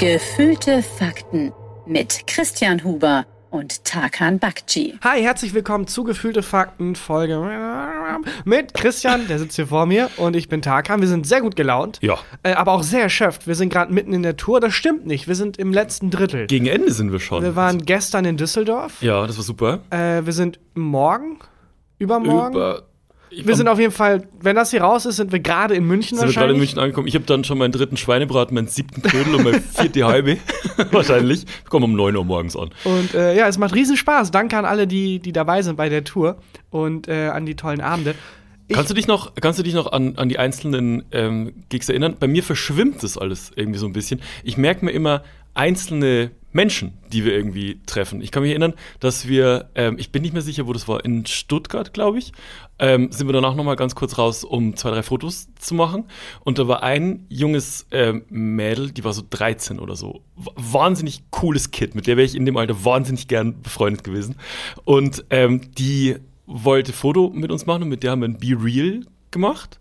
Gefühlte Fakten mit Christian Huber und Tarkan Bakci. Hi, herzlich willkommen zu Gefühlte Fakten Folge mit Christian, der sitzt hier vor mir und ich bin Tarkan. Wir sind sehr gut gelaunt, Ja. äh, aber auch sehr erschöpft. Wir sind gerade mitten in der Tour. Das stimmt nicht. Wir sind im letzten Drittel. Gegen Ende sind wir schon. Wir waren gestern in Düsseldorf. ja, das war super. Äh, wir sind morgen, übermorgen. Über, ich wir sind auf jeden Fall, wenn das hier raus ist, sind wir gerade in München sind wir gerade in München angekommen. Ich habe dann schon meinen dritten Schweinebraten, meinen siebten Knödel und meine vierte halbe. Wahrscheinlich. Wir kommen um 9 Uhr morgens an. Und äh, ja, es macht riesen Spaß. Danke an alle, die, die dabei sind bei der Tour und äh, an die tollen Abende. Ich- Kannst du dich noch, kannst du dich noch an, an die einzelnen ähm, Gigs erinnern? Bei mir verschwimmt das alles irgendwie so ein bisschen. Ich merke mir immer einzelne Menschen, die wir irgendwie treffen. Ich kann mich erinnern, dass wir, ähm, ich bin nicht mehr sicher, wo das war, in Stuttgart, glaube ich, ähm, sind wir danach noch mal ganz kurz raus, um zwei, drei Fotos zu machen. Und da war ein junges ähm, Mädel, die war so 13 oder so. Wahnsinnig cooles Kid, mit der wäre ich in dem Alter wahnsinnig gern befreundet gewesen. Und ähm, die wollte Foto mit uns machen und mit der haben wir ein Be Real gemacht.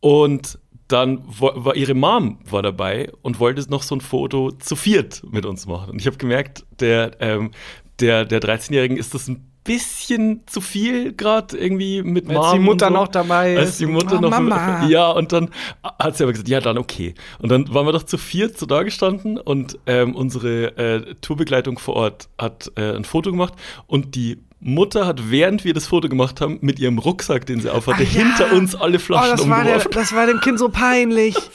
Und dann war ihre Mom war dabei und wollte noch so ein Foto zu viert mit uns machen. Und ich habe gemerkt, der, ähm, der, der 13-Jährigen ist das ein bisschen zu viel gerade irgendwie mit Mom. Als die Mutter so. noch dabei Als ist. die Mutter Oh, noch Mama. Ja, und dann hat sie aber gesagt, ja, dann okay. Und dann waren wir doch zu viert so da gestanden und ähm, unsere äh, Tourbegleitung vor Ort hat äh, ein Foto gemacht und die Mutter hat, während wir das Foto gemacht haben, mit ihrem Rucksack, den sie aufhatte, Ah, ja. hinter uns alle Oh, Flaschen das war, der, umgeworfen. das war dem Kind so peinlich.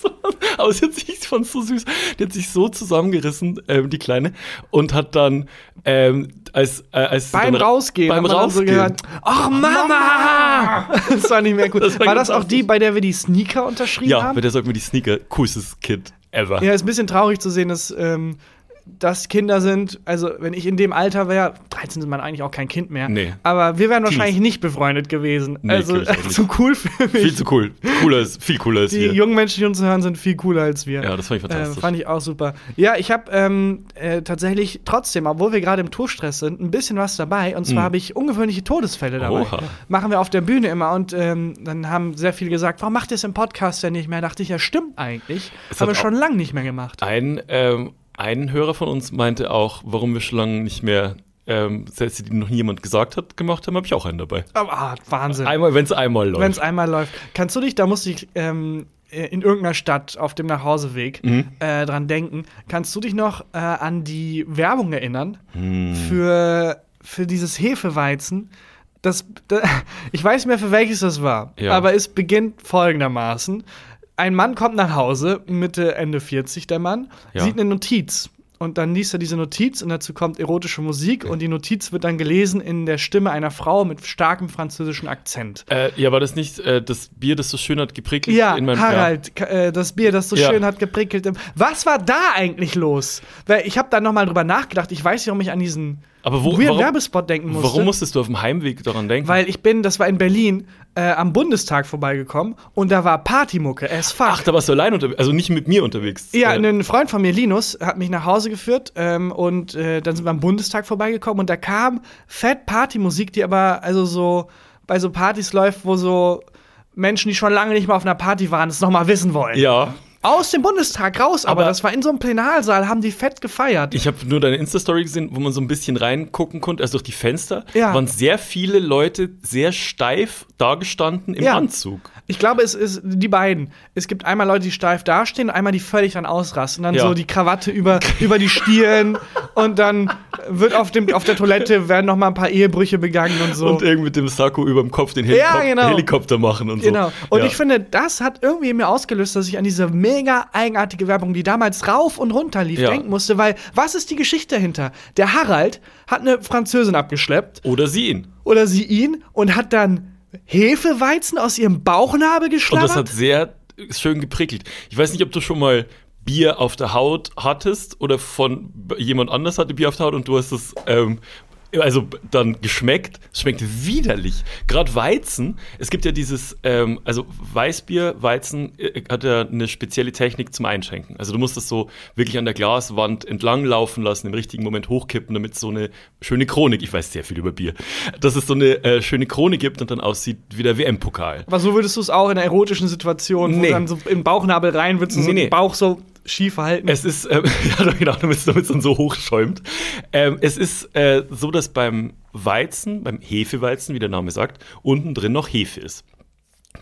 Hat sich, ich fand's so süß, die hat sich so zusammengerissen, ähm, die Kleine, und hat dann, ähm, als, äh, als Beim dann, Rausgehen. beim Rausgehen, So gehört, Ach, Mama! Das war nicht mehr gut. Das war war das auch die, bei der wir die Sneaker unterschrieben ja, haben? bei der sollten wir die Sneaker, coolstes Kid ever. Ja, ist ein bisschen traurig zu sehen, dass ähm, das Kinder sind. Also, wenn ich in dem Alter wäre, 13 ist man eigentlich auch kein Kind mehr. Nee. Aber wir wären wahrscheinlich nicht befreundet gewesen. Nee, also, zu cool für mich. Viel zu cool. Cooler ist, viel cooler als die wir. jungen Menschen, die uns hören, sind viel cooler als wir. Ja, das fand ich Äh, fantastisch. fand ich auch super. Ja, ich habe ähm, äh, tatsächlich trotzdem, obwohl wir gerade im Tourstress sind, ein bisschen was dabei. Und zwar Hm. habe ich ungewöhnliche Todesfälle dabei. Oha. Machen wir auf der Bühne immer. Und ähm, dann haben sehr viele gesagt, warum macht ihr es im Podcast denn nicht mehr? Dachte ich, ja, stimmt eigentlich. Es haben wir schon lange nicht mehr gemacht. Ein, ähm, ein Hörer von uns meinte auch, warum wir schon lange nicht mehr ähm, Sätze, die noch niemand gesagt hat, gemacht haben, habe ich auch einen dabei. Aber, ah, Wahnsinn. Einmal, wenn es einmal läuft. Wenn es einmal läuft. Kannst du dich, da musste ich ähm, in irgendeiner Stadt auf dem Nachhauseweg Mhm. äh, dran denken, kannst du dich noch äh, an die Werbung erinnern Hm. für, für dieses Hefeweizen? Das, da, ich weiß nicht mehr, für welches das war, Ja. aber es beginnt folgendermaßen. Ein Mann kommt nach Hause, Mitte, Ende 40 der Mann, Ja. sieht eine Notiz. Und dann liest er diese Notiz und dazu kommt erotische Musik und die Notiz wird dann gelesen in der Stimme einer Frau mit starkem französischen Akzent. Äh, ja, war das nicht äh, das Bier, das so schön hat geprickelt? Ja, in meinem Harald, k- äh, das Bier, das so Ja. schön hat geprickelt. Was war da eigentlich los? Weil ich habe da noch mal drüber nachgedacht. Ich weiß nicht, warum ich an diesen Aber wo, weird warum, Werbespot denken musste. warum musstest du auf dem Heimweg daran denken? Weil ich bin, das war in Berlin, äh, am Bundestag vorbeigekommen und da war Partymucke, as fuck. Ach, da warst du allein unterwegs, also nicht mit mir unterwegs. Ja, äh, ein Freund von mir, Linus, hat mich nach Hause geführt ähm, und äh, dann sind wir am Bundestag vorbeigekommen und da kam fett Partymusik, die aber also so bei so Partys läuft, wo so Menschen, die schon lange nicht mehr auf einer Party waren, es noch mal wissen wollen. ja. Aus dem Bundestag raus, aber, Aber- das war in so einem Plenarsaal, haben die fett gefeiert. Ich habe nur deine Insta-Story gesehen, wo man so ein bisschen reingucken konnte, also durch die Fenster. Ja. Waren sehr viele Leute sehr steif dagestanden im Ja. Anzug. Ich glaube, es ist die beiden. Es gibt einmal Leute, die steif dastehen und einmal die völlig dann ausrasten. Dann Ja. so die Krawatte über, über die Stirn und dann wird auf, dem, auf der Toilette werden noch mal ein paar Ehebrüche begangen und so. Und irgendwie mit dem Sakko über dem Kopf den Helikop genau. Helikopter machen und so. Genau. Und ich finde, das hat irgendwie mir ausgelöst, dass ich an diese mega eigenartige Werbung, die damals rauf und runter lief, Ja. denken musste, weil was ist die Geschichte dahinter? Der Harald hat eine Französin abgeschleppt Oder sie ihn. oder sie ihn und hat dann Hefeweizen aus ihrem Bauchnabel Und geschlabbert. das hat sehr schön geprickelt. Ich weiß nicht, ob du schon mal Bier auf der Haut hattest oder von jemand anders hatte Bier auf der Haut und du hast es ähm, also dann geschmeckt. Es schmeckt widerlich. Gerade Weizen. Es gibt ja dieses, ähm, also Weißbier, Weizen äh, hat ja eine spezielle Technik zum Einschenken. Also du musst das so wirklich an der Glaswand entlang laufen lassen, im richtigen Moment hochkippen, damit es so eine schöne Chronik, ich weiß sehr viel über Bier, dass es so eine äh, schöne Chronik gibt und dann aussieht wie der WM-Pokal. Aber so würdest du es auch in einer erotischen Situation, wo Nee. dann so im Bauchnabel rein würdest du so Nee, nee. den Bauch so schief halten. Es ist, ähm, ja, genau, damit es dann so hochschäumt. Ähm, es ist äh, so, dass beim Weizen, beim Hefeweizen, wie der Name sagt, unten drin noch Hefe ist.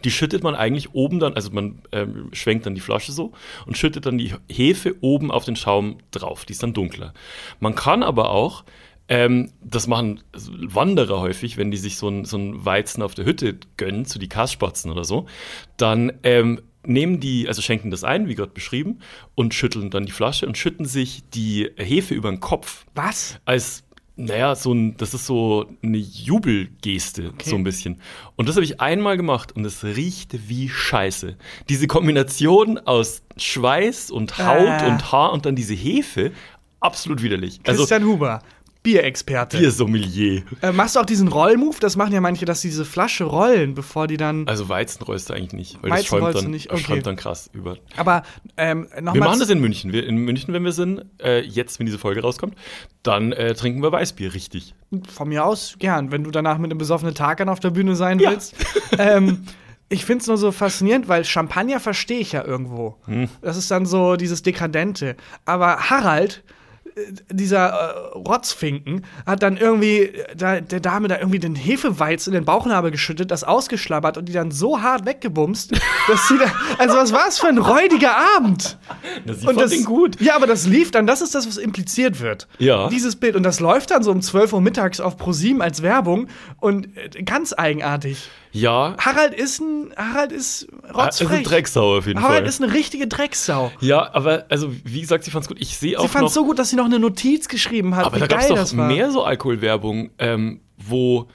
Die schüttet man eigentlich oben dann, also man ähm, schwenkt dann die Flasche so und schüttet dann die Hefe oben auf den Schaum drauf. Die ist dann dunkler. Man kann aber auch, ähm, das machen Wanderer häufig, wenn die sich so ein, so Weizen auf der Hütte gönnen, zu die Kassspatzen oder so, dann ähm, nehmen die, also schenken das ein, wie gerade beschrieben, und schütteln dann die Flasche und schütten sich die Hefe über den Kopf. Was? Als, naja, so ein, das ist so eine Jubelgeste, Okay. so ein bisschen. Und das habe ich einmal gemacht und es riecht wie Scheiße. Diese Kombination aus Schweiß und Haut Äh. und Haar und dann diese Hefe, absolut widerlich. Also, Christian Huber, Bierexperte. Bier-Sommelier. Äh, machst du auch diesen Rollmove? Das machen ja manche, dass sie diese Flasche rollen, bevor die dann. Also Weizen rollst du eigentlich nicht, weil Weizen das schäumt dann, nicht, okay. schäumt dann krass über. Aber ähm, Wir nochmal. machen das in München. Wir, in München, wenn wir sind, äh, jetzt, wenn diese Folge rauskommt, dann äh, trinken wir Weißbier richtig. Von mir aus gern, wenn du danach mit einem besoffenen Tag auf der Bühne sein Ja. willst. ähm, ich finde es nur so faszinierend, weil Champagner verstehe ich ja irgendwo. Hm. Das ist dann so dieses Dekadente. Aber Harald, dieser äh, Rotzfinken, hat dann irgendwie da, der Dame da irgendwie den Hefeweiz in den Bauchnabel geschüttet, das ausgeschlabbert und die dann so hart weggebumst, dass sie da. Also, was war es für ein räudiger Abend? Das Und das, gut. Ja, aber das lief dann, das ist das, was impliziert wird. Ja. Dieses Bild. Und das läuft dann so um 12 Uhr mittags auf ProSieben als Werbung und äh, ganz eigenartig. Ja, Harald ist ein, Harald ist ist rotzfrech. ein Drecksau auf jeden Harald Fall. ist eine richtige Drecksau. ja, aber also wie gesagt, sie fand's gut. Ich sehe Sie auch fand noch, es so gut, dass sie noch eine Notiz geschrieben hat, aber da gab's geil doch mehr so Alkoholwerbung, ähm, wo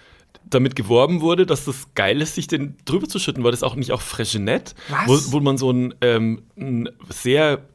damit geworben wurde, dass das geil ist, sich den drüber zu schütten. War das auch nicht auch Freshenette? Was? Wo, wo man so einen, ähm, einen sehr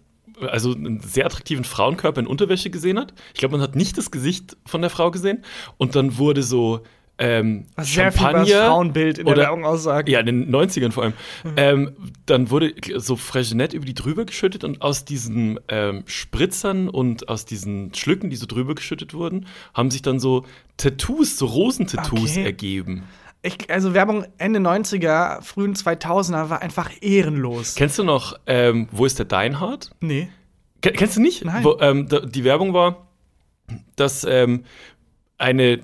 also einen sehr attraktiven Frauenkörper in Unterwäsche gesehen hat. Ich glaube, man hat nicht das Gesicht von der Frau gesehen. Und dann wurde so ähm, sehr viel über das Frauenbild in der oder- Werbung aussagt. Ja, in den 90ern vor allem. Mhm. Ähm, dann wurde so Freshenette über die drüber geschüttet und aus diesen ähm, Spritzern und aus diesen Schlücken, die so drüber geschüttet wurden, haben sich dann so Tattoos, so Rosentattoos Okay. ergeben. Ich, also Werbung Ende 90er, frühen 2000er war einfach ehrenlos. Kennst du noch, ähm, wo ist der Deinhard? nee. Ken- Kennst du nicht? Nein. Wo, ähm, die Werbung war, dass ähm, eine,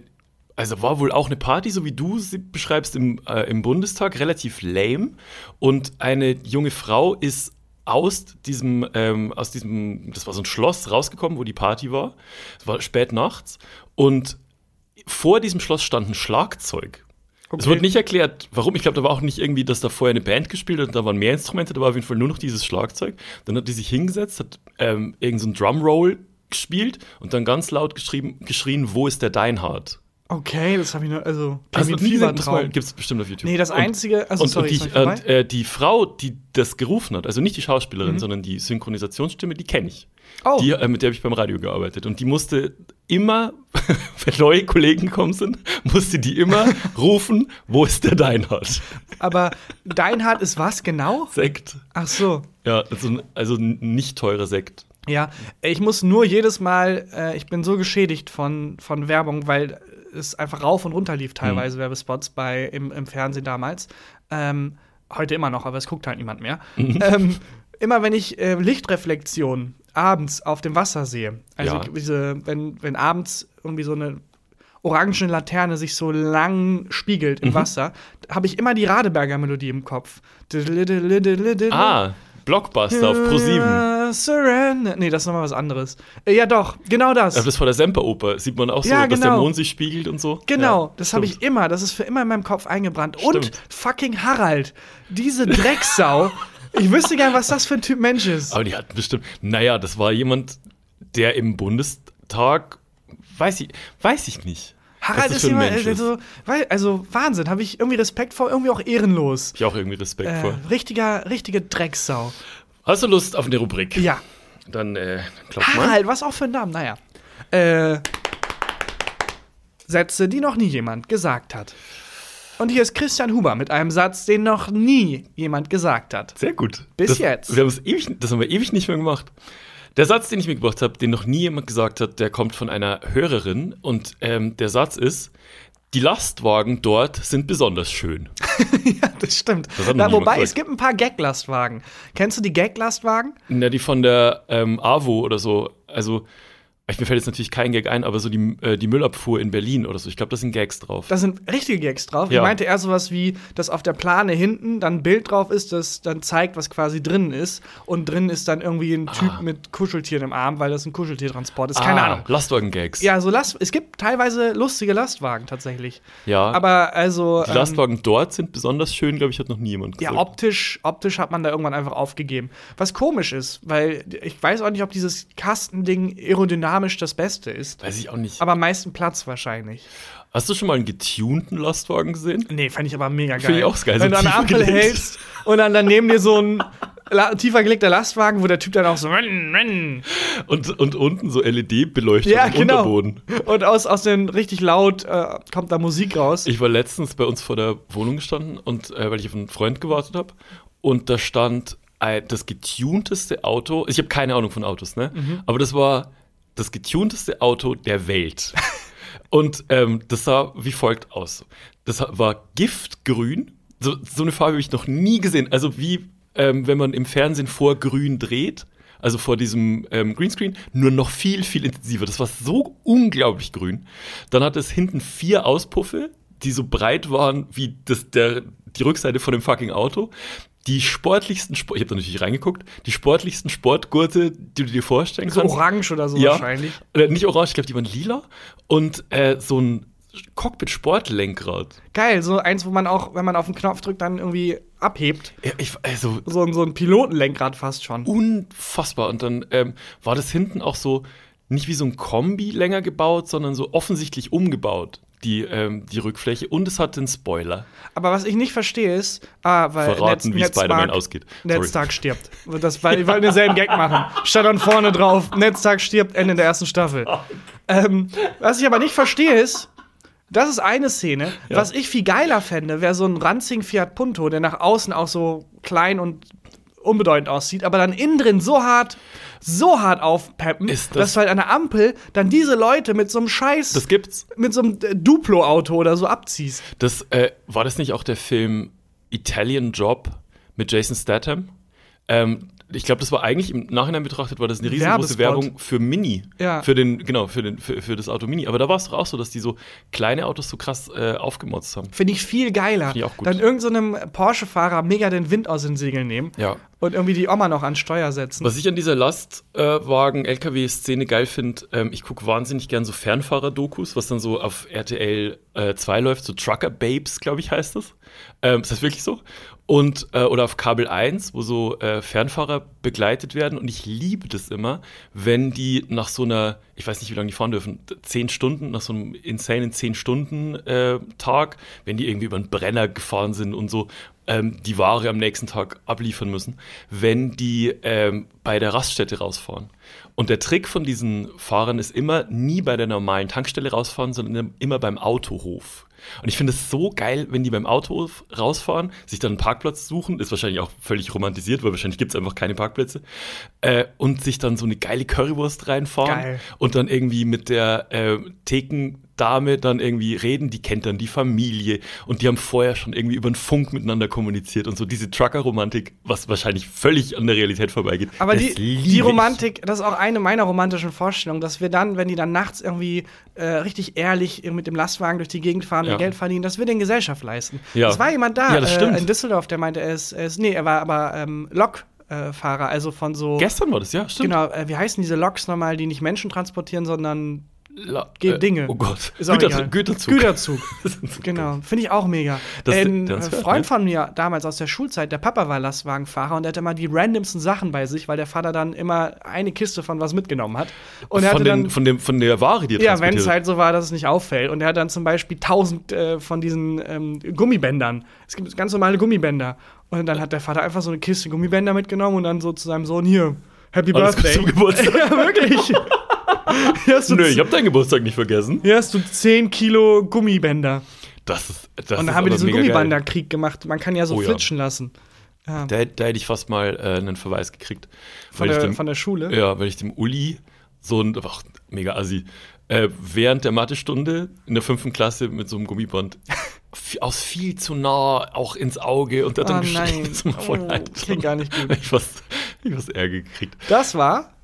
also war wohl auch eine Party, so wie du sie beschreibst im, äh, im Bundestag, relativ lame. Und eine junge Frau ist aus diesem, ähm, aus diesem, das war so ein Schloss rausgekommen, wo die Party war. Es war spät nachts. Und vor diesem Schloss stand ein Schlagzeug. Es Okay. wurde nicht erklärt, warum. Ich glaube, da war auch nicht irgendwie, dass da vorher eine Band gespielt hat und da waren mehr Instrumente, da war auf jeden Fall nur noch dieses Schlagzeug. Dann hat die sich hingesetzt, hat ähm, irgend so ein Drumroll gespielt und dann ganz laut geschrieben, geschrien, wo ist der Deinhard? Okay, das habe ich nur, also, Hast du klingt nie wie gesehen? ein Das Traum. gibt es bestimmt auf YouTube. Nee, das einzige, also und, sorry, und, die, und äh, die Frau, die das gerufen hat, also nicht die Schauspielerin, Mhm. sondern die Synchronisationsstimme, die kenne ich. Oh. Die, äh, mit der habe ich beim Radio gearbeitet. Und die musste immer, wenn neue Kollegen gekommen sind, musste die immer rufen, wo ist der Deinhard? Aber Deinhard ist was genau? Sekt. Ach so. Ja, also, also nicht teurer Sekt. Ja, ich muss nur jedes Mal, äh, ich bin so geschädigt von, von Werbung, weil es einfach rauf und runter lief, teilweise Werbespots bei, im, im Fernsehen damals. Ähm, heute immer noch, aber es guckt halt niemand mehr. Ähm, immer wenn ich äh, Lichtreflexion abends auf dem Wasser sehe, also Ja. diese, wenn, wenn abends irgendwie so eine orangene Laterne sich so lang spiegelt im Wasser, habe ich immer die Radeberger Melodie im Kopf. Ah, Blockbuster auf Pro7. Äh, Surrender. Nee, das ist nochmal was anderes. Äh, ja, doch, genau das. Das vor der Semperoper sieht man auch so, Ja, dass der genau. Mond sich spiegelt und so. Genau, Ja, das habe ich immer. Das ist für immer in meinem Kopf eingebrannt. Und Stimmt. fucking Harald, diese Drecksau. ich wüsste gern, was das für ein Typ Mensch ist. Aber die hatten bestimmt. Naja, das war jemand, der im Bundestag. Weiß ich, weiß ich nicht. Harald ist immer, Mensch ist. also, weil, also Wahnsinn, habe ich irgendwie Respekt vor, irgendwie auch ehrenlos. Ich auch irgendwie Respekt Äh, vor. richtiger, richtige Drecksau. Hast du Lust auf eine Rubrik? Ja. Dann äh, klopf mal. Harald, was auch für ein Name, naja. Äh, Sätze, die noch nie jemand gesagt hat. Und hier ist Christian Huber mit einem Satz, den noch nie jemand gesagt hat. Sehr gut. Bis das, jetzt. Wir ewig, das haben wir ewig nicht mehr gemacht. Der Satz, den ich mitgebracht habe, den noch nie jemand gesagt hat, der kommt von einer Hörerin. Und ähm, der Satz ist: die Lastwagen dort sind besonders schön. ja, das stimmt. Das Na, wobei, es gibt ein paar Gag-Lastwagen. Kennst du die Gag-Lastwagen? Na, die von der ähm, AWO oder so. Also, ich, mir fällt jetzt natürlich kein Gag ein, aber so die, äh, die Müllabfuhr in Berlin oder so. Ich glaube, da sind Gags drauf. Da sind richtige Gags drauf. Ja. Ich meinte eher sowas wie, dass auf der Plane hinten dann ein Bild drauf ist, das dann zeigt, was quasi drin ist. Und drin ist dann irgendwie ein Typ Ah. mit Kuscheltieren im Arm, weil das ein Kuscheltiertransport ist. Keine Ah, Ahnung. Lastwagen-Gags. Ja, so Last es gibt teilweise lustige Lastwagen tatsächlich. Ja. Aber also. die ähm, Lastwagen dort sind besonders schön, glaube ich, hat noch nie jemand Ja, gesagt. optisch, optisch hat man da irgendwann einfach aufgegeben. Was komisch ist, weil ich weiß auch nicht, ob dieses Kastending aerodynamisch das Beste ist. Weiß ich auch nicht. Aber am meisten Platz wahrscheinlich. Hast du schon mal einen getunten Lastwagen gesehen? Nee, fand ich aber mega geil. Finde ich auch geil, Wenn so du an der Ampel gelegt. hältst und dann daneben dir so ein tiefer gelegter Lastwagen, wo der Typ dann auch so. Und, und unten so LED-Beleuchtung Ja, im genau. Unterboden. Und aus, aus den richtig laut äh, kommt da Musik raus. Ich war letztens bei uns vor der Wohnung gestanden und äh, weil ich auf einen Freund gewartet habe und da stand äh, das getunteste Auto. Ich habe keine Ahnung von Autos, ne? Mhm. Aber das war das getunteste Auto der Welt. und ähm, das sah wie folgt aus. Das war giftgrün. So, so eine Farbe habe ich noch nie gesehen. Also wie ähm, wenn man im Fernsehen vor Grün dreht. Also vor diesem ähm, Greenscreen, nur noch viel, viel intensiver. Das war so unglaublich grün. Dann hat es hinten vier Auspuffe, die so breit waren wie das, der, die Rückseite von dem fucking Auto. Die sportlichsten, Sport, ich habe da natürlich reingeguckt, die sportlichsten Sportgurte, die du dir vorstellen So kannst. orange oder so ja, wahrscheinlich. Äh, nicht orange, ich glaube, die waren lila. Und äh, so ein Cockpit-Sportlenkrad. Geil, so eins, wo man auch, wenn man auf den Knopf drückt, dann irgendwie abhebt. Ja, ich, also So, ein- so ein Pilotenlenkrad fast schon. unfassbar. Und dann ähm, war das hinten auch so nicht wie so ein Kombi länger gebaut, sondern so offensichtlich umgebaut, die, ähm, die Rückfläche. Und es hat den Spoiler. Aber was ich nicht verstehe ist, ah, weil Verraten, wie Spider-Man ausgeht. Sorry. Netztag stirbt. Das, weil, ich wollte denselben Gag machen. Stand dann vorne drauf, Netztag stirbt, Ende der ersten Staffel. Ähm, was ich aber nicht verstehe ist, das ist eine Szene. Ja. Was ich viel geiler fände, wäre so ein ranzigen Fiat Punto, der nach außen auch so klein und unbedeutend aussieht, aber dann innen drin so hart, so hart aufpeppen, Ist das- dass du halt an der Ampel dann diese Leute mit so einem Scheiß, Das gibt's. mit so einem äh, Duplo-Auto oder so abziehst. Das, äh, war das nicht auch der Film Italian Job mit Jason Statham? Ähm, ich glaube, das war eigentlich im Nachhinein betrachtet, war das eine riesengroße. Werbung für Mini. Ja. Für den, genau, für, den, für, für das Auto Mini. Aber da war es doch auch so, dass die so kleine Autos so krass äh, aufgemotzt haben. Finde ich viel geiler. Finde ich auch gut. Dann irgendeinem Porsche-Fahrer mega den Wind aus den Segeln nehmen Ja. und irgendwie die Oma noch an Steuer setzen. Was ich an dieser Lastwagen-LKW-Szene geil finde, ähm, ich gucke wahnsinnig gern so Fernfahrer-Dokus, was dann so auf RTL äh, 2 läuft, so Trucker Babes, glaube ich, heißt das. Ähm, ist das wirklich so? Und, äh, oder auf Kabel 1, wo so äh, Fernfahrer begleitet werden. Und ich liebe das immer, wenn die nach so einer, ich weiß nicht, wie lange die fahren dürfen, zehn Stunden, nach so einem insanen zehn Stunden äh, Tag, wenn die irgendwie über einen Brenner gefahren sind und so, ähm, die Ware am nächsten Tag abliefern müssen, wenn die ähm, bei der Raststätte rausfahren. Und der Trick von diesen Fahrern ist immer nie bei der normalen Tankstelle rausfahren, sondern immer beim Autohof. Und ich finde es so geil, wenn die beim Autohof rausfahren, sich dann einen Parkplatz suchen, ist wahrscheinlich auch völlig romantisiert, weil wahrscheinlich gibt es einfach keine Parkplätze, äh, und sich dann so eine geile Currywurst reinfahren Geil. und dann irgendwie mit der äh, Thekendame dann irgendwie reden, die kennt dann die Familie und die haben vorher schon irgendwie über den Funk miteinander kommuniziert und so diese Trucker-Romantik, was wahrscheinlich völlig an der Realität vorbeigeht. Aber die, die ich. Romantik, das ist auch eine meiner romantischen Vorstellungen, dass wir dann, wenn die dann nachts irgendwie äh, richtig ehrlich mit dem Lastwagen durch die Gegend fahren Ja. und Geld verdienen, dass wir den Gesellschaft leisten. Ja. Es war jemand da Ja, das äh, in Düsseldorf, der meinte, er ist, er ist nee, er war aber ähm, Lokfahrer, also von so Gestern war das, ja, stimmt. Genau, äh, wie heißen diese Loks nochmal, die nicht Menschen transportieren, sondern La Geht Dinge. Oh Gott. Güterzug. Güterzug. So Genau, finde ich auch mega. Das- Ein das äh, Freund ne? von mir damals aus der Schulzeit, der Papa war Lastwagenfahrer und der hatte immer die randomsten Sachen bei sich, weil der Vater dann immer eine Kiste von was mitgenommen hat. Und er von, hatte den, dann, von, dem, von der Ware, die er ja, wenn es halt so war, dass es nicht auffällt. Und er hat dann zum Beispiel tausend äh, von diesen ähm, Gummibändern. Es gibt ganz normale Gummibänder. Und dann hat der Vater einfach so eine Kiste Gummibänder mitgenommen und dann so zu seinem Sohn hier. Happy Alles Birthday. zum Geburtstag. ja, wirklich. Nö, ich habe deinen Geburtstag nicht vergessen. hier hast du 10 Kilo Gummibänder. Das ist, das und dann haben wir diesen. Gummibänderkrieg gemacht. Man kann ja so Oh ja. flitschen lassen. Ja. Da, da hätte ich fast mal äh, einen Verweis gekriegt. Von der, dem, von der Schule. Ja, weil ich dem Uli so ein, ach, mega assi, äh, während der Mathestunde in der fünften Klasse mit so einem Gummiband aus viel zu nah auch ins Auge und hat dann Oh geschrien, nein. das war voll Oh, gar nicht gut. Ich was, ich was Ärger gekriegt. Das war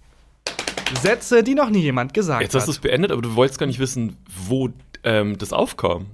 Sätze, die noch nie jemand gesagt Jetzt hast du hat. es beendet, aber du wolltest gar nicht wissen, wo ähm, das aufkam.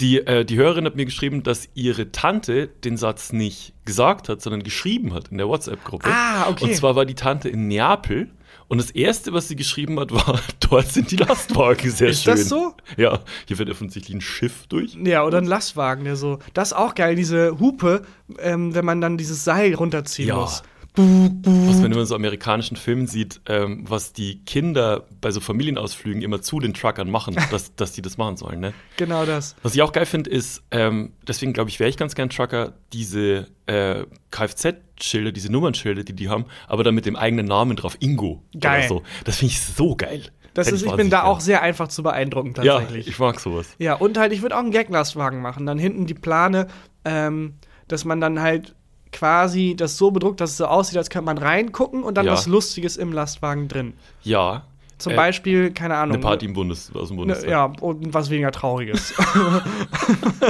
Die, äh, die Hörerin hat mir geschrieben, dass ihre Tante den Satz nicht gesagt hat, sondern geschrieben hat in der WhatsApp-Gruppe. Ah, okay. Und zwar war die Tante in Neapel. Und das Erste, was sie geschrieben hat, war, dort sind die Lastwagen sehr Ist schön. das so? Ja, hier fährt offensichtlich ein Schiff durch. Ja, oder ein Lastwagen, der so. Das ist auch geil, diese Hupe, ähm, wenn man dann dieses Seil runterziehen Ja. muss. Was man immer in so amerikanischen Filmen sieht, ähm, was die Kinder bei so Familienausflügen immer zu den Truckern machen, dass, dass die das machen sollen. Ne? Genau das. Was ich auch geil finde, ist, ähm, deswegen glaube ich, wäre ich ganz gern Trucker, diese äh, Kfz-Schilder, diese Nummernschilder, die die haben, aber dann mit dem eigenen Namen drauf, Ingo. Geil. Oder so. Das finde ich so geil. Das ist, ich bin da auch sehr einfach zu beeindrucken, Ja, tatsächlich. ich mag sowas. Ja, und halt, ich würde auch einen Gaglastwagen machen. Dann hinten die Plane, ähm, dass man dann halt quasi das so bedruckt, dass es so aussieht, als könnte man reingucken und dann Ja. was Lustiges im Lastwagen drin. Ja. Zum Äh, Beispiel, keine Ahnung. Eine Party im Bundes, aus dem Ne, Bundestag. ja, und was weniger Trauriges.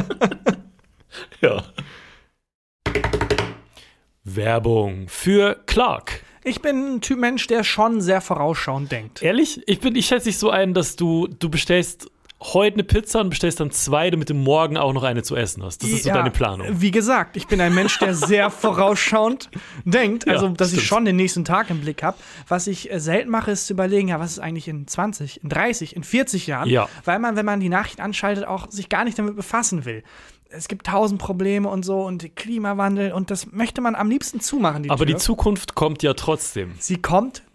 ja. Werbung für Clark. ich bin ein Typ Mensch, der schon sehr vorausschauend denkt. Ehrlich? Ich, bin, ich schätze dich so ein, dass du, du bestellst heute eine Pizza und bestellst dann zwei, damit du morgen auch noch eine zu essen hast. Das ist so Ja, deine Planung. Wie gesagt, ich bin ein Mensch, der sehr vorausschauend denkt. Ja, Also, dass ich stimmt. schon den nächsten Tag im Blick habe. Was ich äh, selten mache, ist zu überlegen, ja, was ist eigentlich in 20, in 30, in 40 Jahren? Ja. Weil man, wenn man die Nachricht anschaltet, auch sich gar nicht damit befassen will. Es gibt tausend Probleme und so und Klimawandel und das möchte man am liebsten zumachen. Die Aber die Tür. Zukunft kommt ja trotzdem. Sie kommt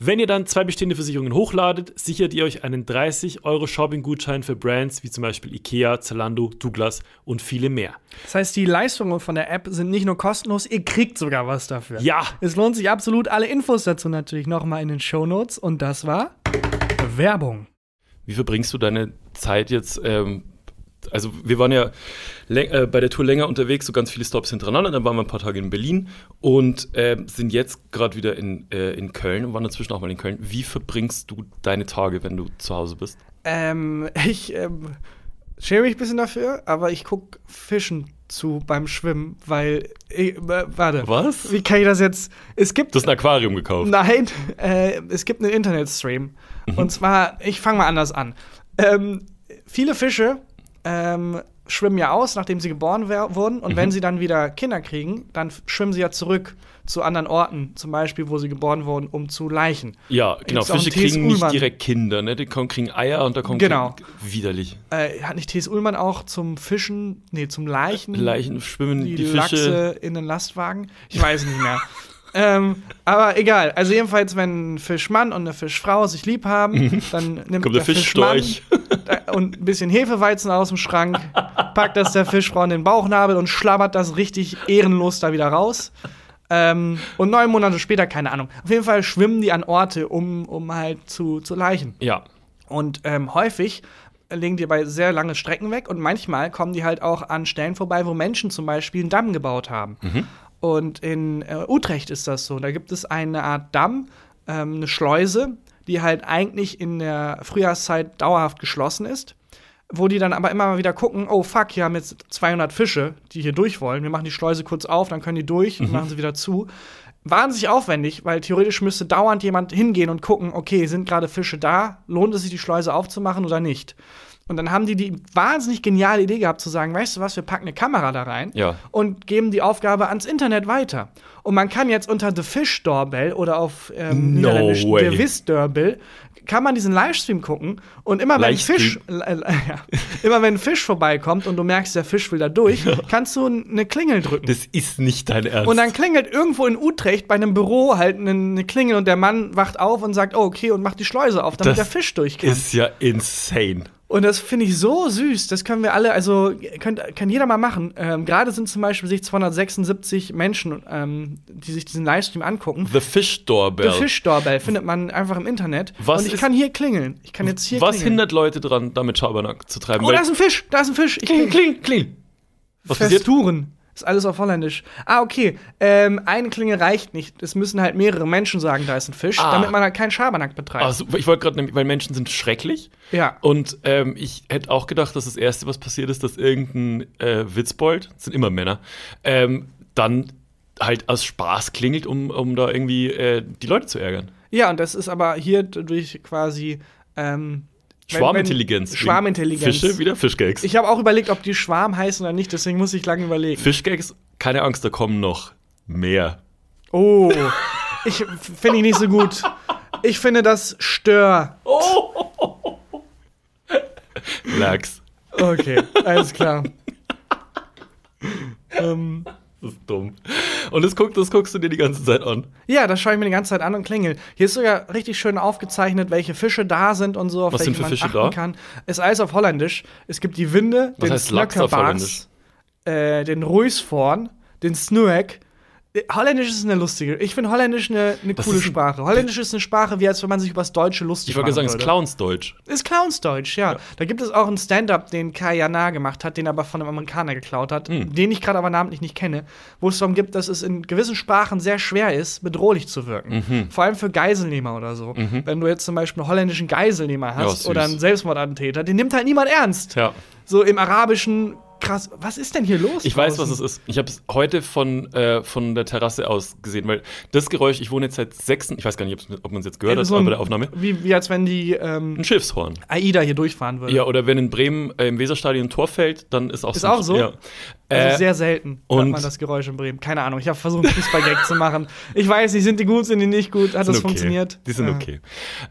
Wenn ihr dann zwei bestehende Versicherungen hochladet, sichert ihr euch einen 30 Euro Shopping-Gutschein für Brands wie zum Beispiel Ikea, Zalando, Douglas und viele mehr. Das heißt, die Leistungen von der App sind nicht nur kostenlos, ihr kriegt sogar was dafür. Ja, Es lohnt sich absolut. Alle Infos dazu natürlich nochmal in den Shownotes. Und das war Werbung. Wie verbringst du deine Zeit jetzt? Ähm, also wir waren ja äh, bei der Tour länger unterwegs, so ganz viele Stops hintereinander. Dann waren wir ein paar Tage in Berlin und ähm, sind jetzt gerade wieder in, äh, in Köln und waren dazwischen auch mal in Köln. Wie verbringst du deine Tage, wenn du zu Hause bist? Ähm, ich ähm, schäme mich ein bisschen dafür, aber ich gucke Fischen zu beim Schwimmen, weil. Ich, äh, warte. Was? Wie kann ich das jetzt? Es gibt. Du hast ein Aquarium gekauft. Nein, äh, es gibt einen Internetstream. Und zwar, ich fange mal anders an. Ähm, viele Fische ähm, schwimmen ja aus, nachdem sie geboren wurden. Und Mhm. wenn sie dann wieder Kinder kriegen, dann schwimmen sie ja zurück zu anderen Orten, zum Beispiel, wo sie geboren wurden, um zu Leichen. Ja, genau. Fische kriegen nicht Ullmann? direkt Kinder, ne? Die kriegen Eier und da kommen Genau. widerlich. Äh, hat nicht T.S. Ullmann auch zum Fischen, nee, zum Leichen, Leichen schwimmen die, die, Fische. Lachse in den Lastwagen? Ich weiß nicht mehr. ähm, aber egal. Also jedenfalls, wenn ein Fischmann und eine Fischfrau sich lieb haben, dann nimmt Mhm. Kommt der Fischmann Fischstorch. da- und ein bisschen Hefeweizen aus dem Schrank, packt das der Fischfrau in den Bauchnabel und schlabbert das richtig ehrenlos da wieder raus. Ähm, und neun Monate später, keine Ahnung. Auf jeden Fall schwimmen die an Orte, um, um halt zu, zu Leichen. Ja. Und ähm, häufig legen die bei sehr lange Strecken weg und manchmal kommen die halt auch an Stellen vorbei, wo Menschen zum Beispiel einen Damm gebaut haben. Und in äh, Utrecht ist das so. Da gibt es eine Art Damm, ähm, eine Schleuse, die halt eigentlich in der Frühjahrszeit dauerhaft geschlossen ist. Wo die dann aber immer mal wieder gucken, oh fuck, hier haben jetzt 200 Fische, die hier durch wollen. Wir machen die Schleuse kurz auf, dann können die durch und machen sie wieder zu. Wahnsinnig aufwendig, weil theoretisch müsste dauernd jemand hingehen und gucken, okay, sind gerade Fische da? Lohnt es sich, die Schleuse aufzumachen oder nicht? Und dann haben die die wahnsinnig geniale Idee gehabt, zu sagen, weißt du was, wir packen eine Kamera da rein Ja. und geben die Aufgabe ans Internet weiter. Und man kann jetzt unter The Fish Doorbell oder auf ähm, No Niederländisch way. The Wiz Doorbell kann man diesen Livestream gucken und immer wenn ein Fisch, äh, äh, ja, immer wenn ein Fisch vorbeikommt und du merkst, der Fisch will da durch, kannst du eine Klingel drücken. Das ist nicht dein Ernst. Und dann klingelt irgendwo in Utrecht bei einem Büro halt eine, eine Klingel und der Mann wacht auf und sagt, oh, okay, und macht die Schleuse auf, damit Das der Fisch durch kann. ist ja insane. Und das finde ich so süß. Das können wir alle, also könnt, kann jeder mal machen. Ähm, Gerade sind zum Beispiel sich 276 Menschen, ähm, die sich diesen Livestream angucken. The Fish Doorbell. Der Fischdoorbell findet man einfach im Internet. Was und ich ist- kann hier klingeln. Ich kann jetzt hier Was klingeln. hindert Leute dran, damit Schabernack zu treiben? Oh, da ist ein Fisch, da ist ein Fisch. Ich kling, kling, kling. Was passiert? Ist alles auf Holländisch. Ah, okay. Ähm, eine Klingel reicht nicht. Es müssen halt mehrere Menschen sagen, da ist ein Fisch, Ah. damit man halt keinen Schabernack betreibt. Also, ich wollte gerade, nämlich- weil Menschen sind schrecklich. Ja. Und ähm, ich hätte auch gedacht, dass das Erste, was passiert ist, dass irgendein äh, Witzbold, das sind immer Männer, ähm, dann halt aus Spaß klingelt, um, um da irgendwie äh, die Leute zu ärgern. Ja, und das ist aber hier durch quasi ähm, Schwarmintelligenz. wenn- Schwarmintelligenz. Fische, wieder Fischgags. Ich habe auch überlegt, ob die Schwarm heißen oder nicht, deswegen muss ich lange überlegen. Fischgags, keine Angst, da kommen noch mehr. Oh, ich finde ich nicht so gut. Ich finde das stör. Lachs. Okay, alles klar. ähm, Das ist dumm. Und das, guck, das guckst du dir die ganze Zeit an. ja, das schaue ich mir die ganze Zeit an und klingel. Hier ist sogar richtig schön aufgezeichnet, welche Fische da sind und so, auf Was welche sind für man Fische achten da? kann. Ist alles auf Holländisch. Es gibt die Winde, Was den heißt Lachs auf Snöckerbars, äh, den Ruisvorn, den Snuek. Holländisch ist eine lustige. Ich finde Holländisch eine, eine coole ist Sprache. Holländisch ist eine Sprache, wie als wenn man sich über das Deutsche lustig Ich wollte machen sagen, es ist würde. Clownsdeutsch. Ist Clownsdeutsch, ja. Da gibt es auch einen Stand-up, den Kai Jana gemacht hat, den er aber von einem Amerikaner geklaut hat, Hm. den ich gerade aber namentlich nicht kenne, wo es darum geht, dass es in gewissen Sprachen sehr schwer ist, bedrohlich zu wirken. Mhm. Vor allem für Geiselnehmer oder so. Wenn du jetzt zum Beispiel einen holländischen Geiselnehmer hast süß. oder einen Selbstmordattentäter, den nimmt halt niemand ernst. Ja. So im Arabischen, krass, was ist denn hier los? Ich weiß, was draußen? es ist. Ich habe es heute von, äh, von der Terrasse aus gesehen, weil das Geräusch, ich wohne jetzt seit sechs, ich weiß gar nicht, ob man es jetzt gehört Ja, hat, so ein- bei der Aufnahme. Wie, wie als wenn die ähm, Ein Schiffshorn. AIDA hier durchfahren würde. Ja, oder wenn in Bremen äh, im Weserstadion ein Tor fällt, dann ist auch Ist so. ein- auch so? Ja. Also Äh, sehr selten hört und- man das Geräusch in Bremen. Keine Ahnung. Ich habe versucht, einen Fußballgag zu machen. Ich weiß nicht, sind die gut, sind die nicht gut? Hat das okay. funktioniert? Die sind okay.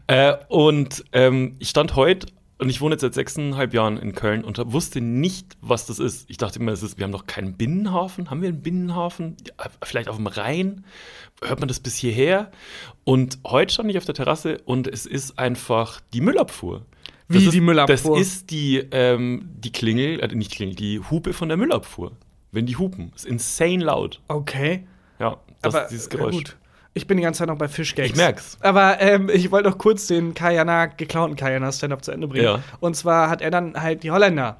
Äh, und ähm, ich stand heute und ich wohne jetzt seit sechseinhalb Jahren in Köln und wusste nicht, was das ist. Ich dachte immer, es ist, wir haben doch keinen Binnenhafen. Haben wir einen Binnenhafen? Ja, vielleicht auf dem Rhein? Hört man das bis hierher? Und heute stand ich auf der Terrasse und es ist einfach die Müllabfuhr. Wie das ist, die Müllabfuhr? Das ist die, ähm, die Klingel, äh, nicht Klingel, die Hupe von der Müllabfuhr. Wenn die hupen. ist insane laut. Okay. Ja, das Aber ist dieses äh, Geräusch. gut. Ich bin die ganze Zeit noch bei Fischgags. Ich merk's. Aber ähm, ich wollte noch kurz den Kajana, geklauten Kajana Stand-up zu Ende bringen. Ja. Und zwar hat er dann halt die Holländer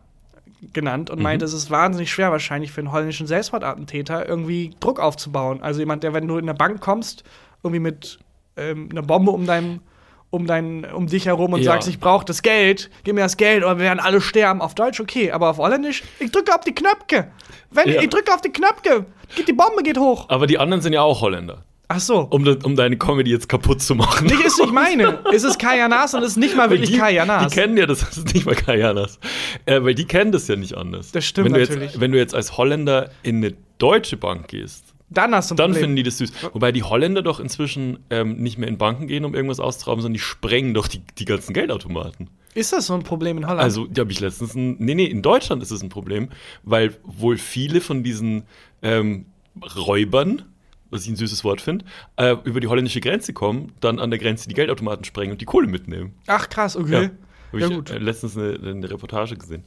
genannt Mhm. und meinte, es ist wahnsinnig schwer wahrscheinlich für einen holländischen Selbstmordattentäter irgendwie Druck aufzubauen. Also jemand, der, wenn du in der Bank kommst, irgendwie mit ähm, einer Bombe um dein, um dein, um dich herum und Ja. sagst, ich brauche das Geld, gib mir das Geld oder wir werden alle sterben. Auf Deutsch okay, aber auf Holländisch, ich drücke auf die Knöpfe. Wenn Ja. ich drücke auf die Knöpfe, geht die Bombe geht hoch. Aber die anderen sind ja auch Holländer. Ach so. Um, de, um deine Comedy jetzt kaputt zu machen. Nicht ist nicht meine. Es ist Kayanas und es ist nicht mal wirklich die, Kayanas. Die kennen ja das, das ist nicht mal Kayanas. Äh, weil die kennen das ja nicht anders. Das stimmt wenn du natürlich. Jetzt, wenn du jetzt als Holländer in eine deutsche Bank gehst, Dann hast du ein dann Problem. finden die das süß. Wobei die Holländer doch inzwischen ähm, nicht mehr in Banken gehen, um irgendwas auszurauben, sondern die sprengen doch die, die ganzen Geldautomaten. ist das so ein Problem in Holland? Also, da habe ich letztens ein. Nee, nee, in Deutschland ist es ein Problem, weil wohl viele von diesen ähm, Räubern, was ich ein süßes Wort finde, äh, über die holländische Grenze kommen, dann an der Grenze die Geldautomaten sprengen und die Kohle mitnehmen. Ach krass, okay. Habe Ja, ich gut. äh, letztens eine, eine Reportage gesehen.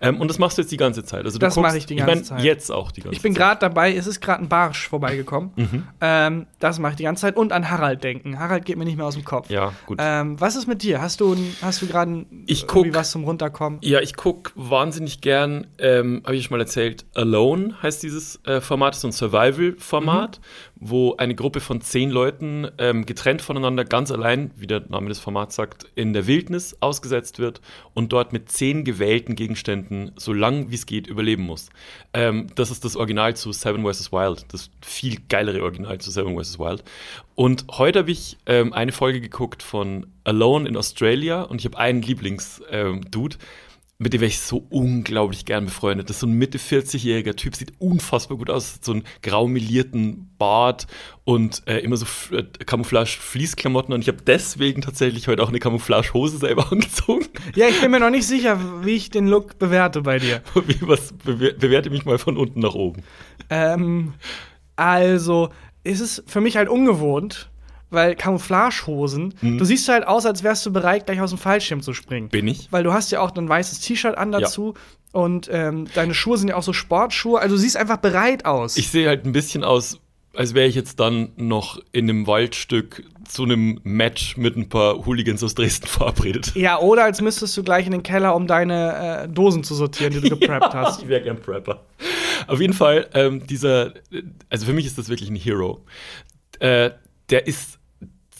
Ähm, und das machst du jetzt die ganze Zeit. Also Das mache ich die ganze mein, Zeit. Jetzt auch die ganze Ich bin Zeit. gerade dabei, es ist gerade ein Barsch vorbeigekommen. Mhm. Ähm, das mache ich die ganze Zeit. Und an Harald denken. Harald geht mir nicht mehr aus dem Kopf. Ja, gut. Ähm, was ist mit dir? Hast du, hast du gerade Ich irgendwie was zum Runterkommen? Ja, ich gucke wahnsinnig gern, ähm, habe ich schon mal erzählt, Alone heißt dieses äh, Format, ist so ein Survival-Format, wo eine Gruppe von zehn Leuten ähm, getrennt voneinander, ganz allein, wie der Name des Formats sagt, in der Wildnis ausgesetzt wird und dort mit zehn gewählten Gegenständen so lang wie es geht überleben muss. Ähm, das ist das Original zu Seven vs. Wild, das viel geilere Original zu Seven vs. Wild. Und heute habe ich ähm, eine Folge geguckt von Alone in Australia und ich habe einen Lieblings-Dude. Ähm, mit dem wäre ich so unglaublich gern befreundet. Das ist so ein Mitte 40-jähriger Typ, sieht unfassbar gut aus, hat so einen graumelierten Bart und äh, immer so äh, Camouflage-Fließklamotten. Und ich habe deswegen tatsächlich heute auch eine Camouflage-Hose selber angezogen. Ja, ich bin mir noch nicht sicher, wie ich den Look bewerte bei dir. Wie, was, bewer bewerte mich mal von unten nach oben. Ähm, also, ist es für mich halt ungewohnt, weil Camouflagehosen, Mhm. du siehst halt aus, als wärst du bereit, gleich aus dem Fallschirm zu springen. Bin ich? Weil du hast ja auch ein weißes T-Shirt an Ja. dazu und ähm, deine Schuhe sind ja auch so Sportschuhe. Also du siehst einfach bereit aus. Ich sehe halt ein bisschen aus, als wäre ich jetzt dann noch in einem Waldstück zu einem Match mit ein paar Hooligans aus Dresden verabredet. ja, oder als müsstest du gleich in den Keller, um deine äh, Dosen zu sortieren, die du gepreppt hast. Ich wäre gern Prepper. Auf jeden Fall, ähm, dieser, also für mich ist das wirklich ein Hero. Äh, der ist,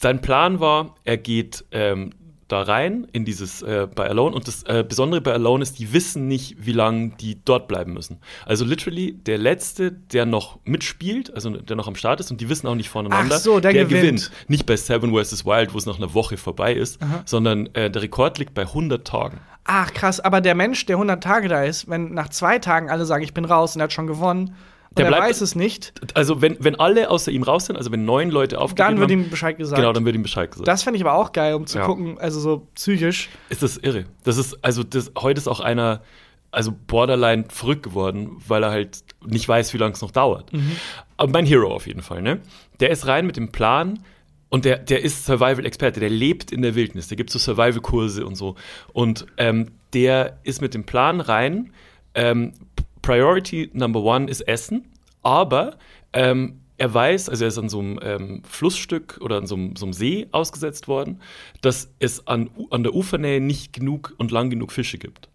sein Plan war, er geht ähm, da rein in dieses äh, bei Alone und das äh, Besondere bei Alone ist, die wissen nicht, wie lange die dort bleiben müssen. Also literally der Letzte, der noch mitspielt, also der noch am Start ist und die wissen auch nicht voneinander, Ach so, der gewinnt. Nicht bei Seven vs. Wild, wo es nach einer Woche vorbei ist, sondern äh, der Rekord liegt bei 100 Tagen. Ach krass, aber der Mensch, der 100 Tage da ist, wenn nach zwei Tagen alle sagen, ich bin raus und er hat schon gewonnen Der er bleibt- weiß es nicht, Also wenn, wenn alle außer ihm raus sind, also wenn neun Leute aufgegeben dann wird haben, ihm Bescheid gesagt. Genau, dann wird ihm Bescheid gesagt. das fände ich aber auch geil, um zu Ja. gucken, also so psychisch. ist das irre. Das ist, also das, heute ist auch einer, also borderline verrückt geworden, weil er halt nicht weiß, wie lange es noch dauert. Mhm. Aber mein Hero auf jeden Fall, ne? Der ist rein mit dem Plan und der, der ist Survival-Experte, der lebt in der Wildnis, der gibt so Survival-Kurse und so. Und ähm, der ist mit dem Plan rein, ähm, Priority Number One ist Essen, aber ähm, er weiß, also er ist an so einem ähm, Flussstück oder an so einem, so einem See ausgesetzt worden, dass es an, an der Ufernähe nicht genug und lang genug Fische gibt.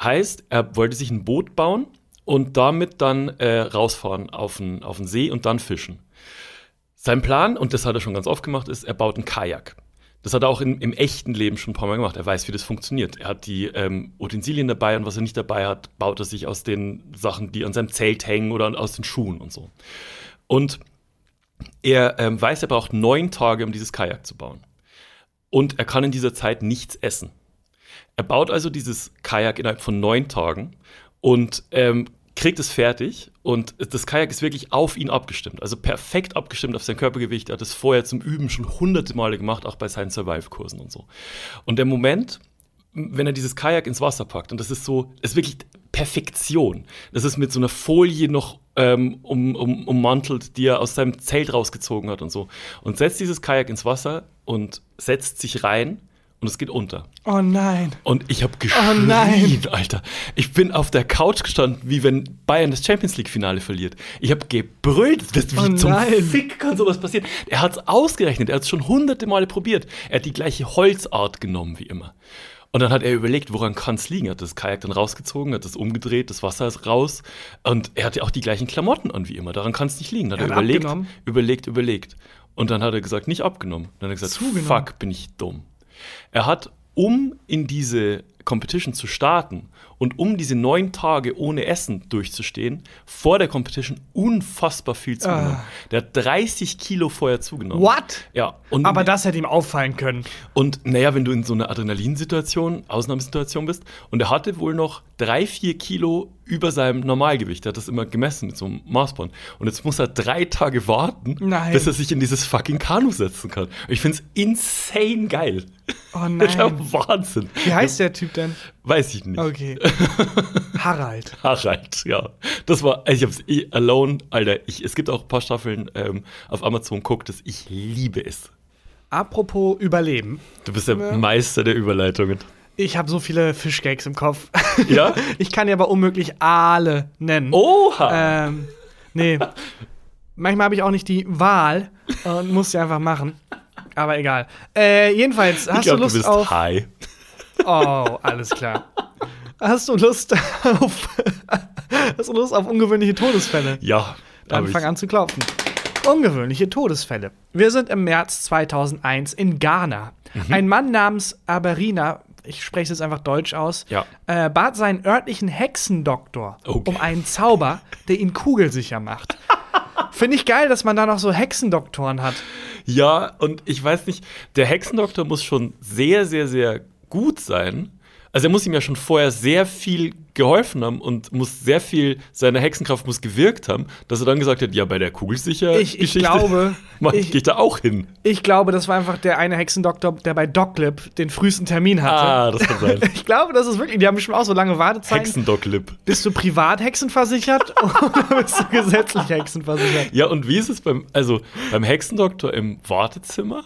Heißt, er wollte sich ein Boot bauen und damit dann äh, rausfahren auf den, auf den See und dann fischen. Sein Plan, und das hat er schon ganz oft gemacht, ist, er baut einen Kajak. Das hat er auch in, im echten Leben schon ein paar Mal gemacht. Er weiß, wie das funktioniert. Er hat die ähm, Utensilien dabei und was er nicht dabei hat, baut er sich aus den Sachen, die an seinem Zelt hängen oder aus den Schuhen und so. Und er ähm, weiß, er braucht neun Tage, um dieses Kajak zu bauen. Und er kann in dieser Zeit nichts essen. Er baut also dieses Kajak innerhalb von neun Tagen und ähm, kriegt es fertig. Und das Kajak ist wirklich auf ihn abgestimmt. Also perfekt abgestimmt auf sein Körpergewicht. Er hat es vorher zum Üben schon hunderte Male gemacht, auch bei seinen Survive-Kursen und so. Und der Moment, wenn er dieses Kajak ins Wasser packt, und das ist so, das ist wirklich Perfektion. Das ist mit so einer Folie noch ähm, um, um, ummantelt, die er aus seinem Zelt rausgezogen hat und so. Und setzt dieses Kajak ins Wasser und setzt sich rein und es geht unter. Oh nein. Und ich habe Oh geschrien, nein. Alter. Ich bin auf der Couch gestanden, wie wenn Bayern das Champions League-Finale verliert. Ich habe gebrüllt. Das, wie Oh zum nein. Fick kann sowas passieren? Er hat es ausgerechnet. Er hat es schon hunderte Male probiert. Er hat die gleiche Holzart genommen wie immer. Und dann hat er überlegt, woran kann es liegen. Er hat das Kajak dann rausgezogen, hat das umgedreht, das Wasser ist raus. Und er hatte auch die gleichen Klamotten an wie immer. Daran kann es nicht liegen. Dann hat Er er hat überlegt, abgenommen? überlegt, überlegt. Und dann hat er gesagt, nicht abgenommen. Dann hat er gesagt, Zugenommen. fuck, bin ich dumm. Er hat, um in diese Competition zu starten und um diese neun Tage ohne Essen durchzustehen, vor der Competition unfassbar viel zugenommen. Ah. Der hat 30 Kilo vorher zugenommen. What? Ja. Und Aber das hätte ihm auffallen können. und naja, wenn du in so einer Adrenalinsituation, Ausnahmesituation bist, und er hatte wohl noch drei, vier Kilo über seinem Normalgewicht. Er hat das immer gemessen mit so einem Maßband. Und jetzt muss er drei Tage warten, Nein. bis er sich in dieses fucking Kanu setzen kann. Ich find's insane geil. Oh Das ist nein. Wahnsinn. Wie heißt der Typ denn? Weiß ich nicht. Okay. Harald. Harald, ja. Das war, ich hab's eh alone, Alter. Ich, es gibt auch ein paar Staffeln ähm, auf Amazon, guckt es. Ich liebe es. Apropos Überleben. Du bist der Ja. Meister der Überleitungen. Ich habe so viele Fischgags im Kopf. Ja? Ich kann dir aber unmöglich alle nennen. Oha! Ähm, nee. Manchmal habe ich auch nicht die Wahl und muss sie einfach machen. Aber egal. Äh, jedenfalls, hast ich glaub, du Lust du bist auf. high. Oh, alles klar. Hast du Lust auf. hast du Lust auf ungewöhnliche Todesfälle? Ja, Dann hab ich. fang an zu klopfen. Ungewöhnliche Todesfälle. Wir sind im März 2001 in Ghana. Mhm. Ein Mann namens Aberina, ich spreche es jetzt einfach deutsch aus, Ja. äh, bat seinen örtlichen Hexendoktor Okay. um einen Zauber, der ihn kugelsicher macht. Finde ich geil, dass man da noch so Hexendoktoren hat. Ja, und ich weiß nicht, der Hexendoktor muss schon sehr, sehr, sehr gut sein. Also er muss ihm ja schon vorher sehr viel geholfen haben und muss sehr viel, seine Hexenkraft muss gewirkt haben, dass er dann gesagt hat, ja, bei der kugelsicher Ich- ich glaube, mach- ich- ich da auch hin. Ich glaube, das war einfach der eine Hexendoktor, der bei Doclip den frühesten Termin hatte. Ah, das kann sein. Ich glaube, das ist wirklich, die haben bestimmt auch so lange Wartezeiten. Hexendocklip. Bist du privat hexenversichert oder bist du gesetzlich hexenversichert? Ja, und wie ist es beim, also beim Hexendoktor im Wartezimmer?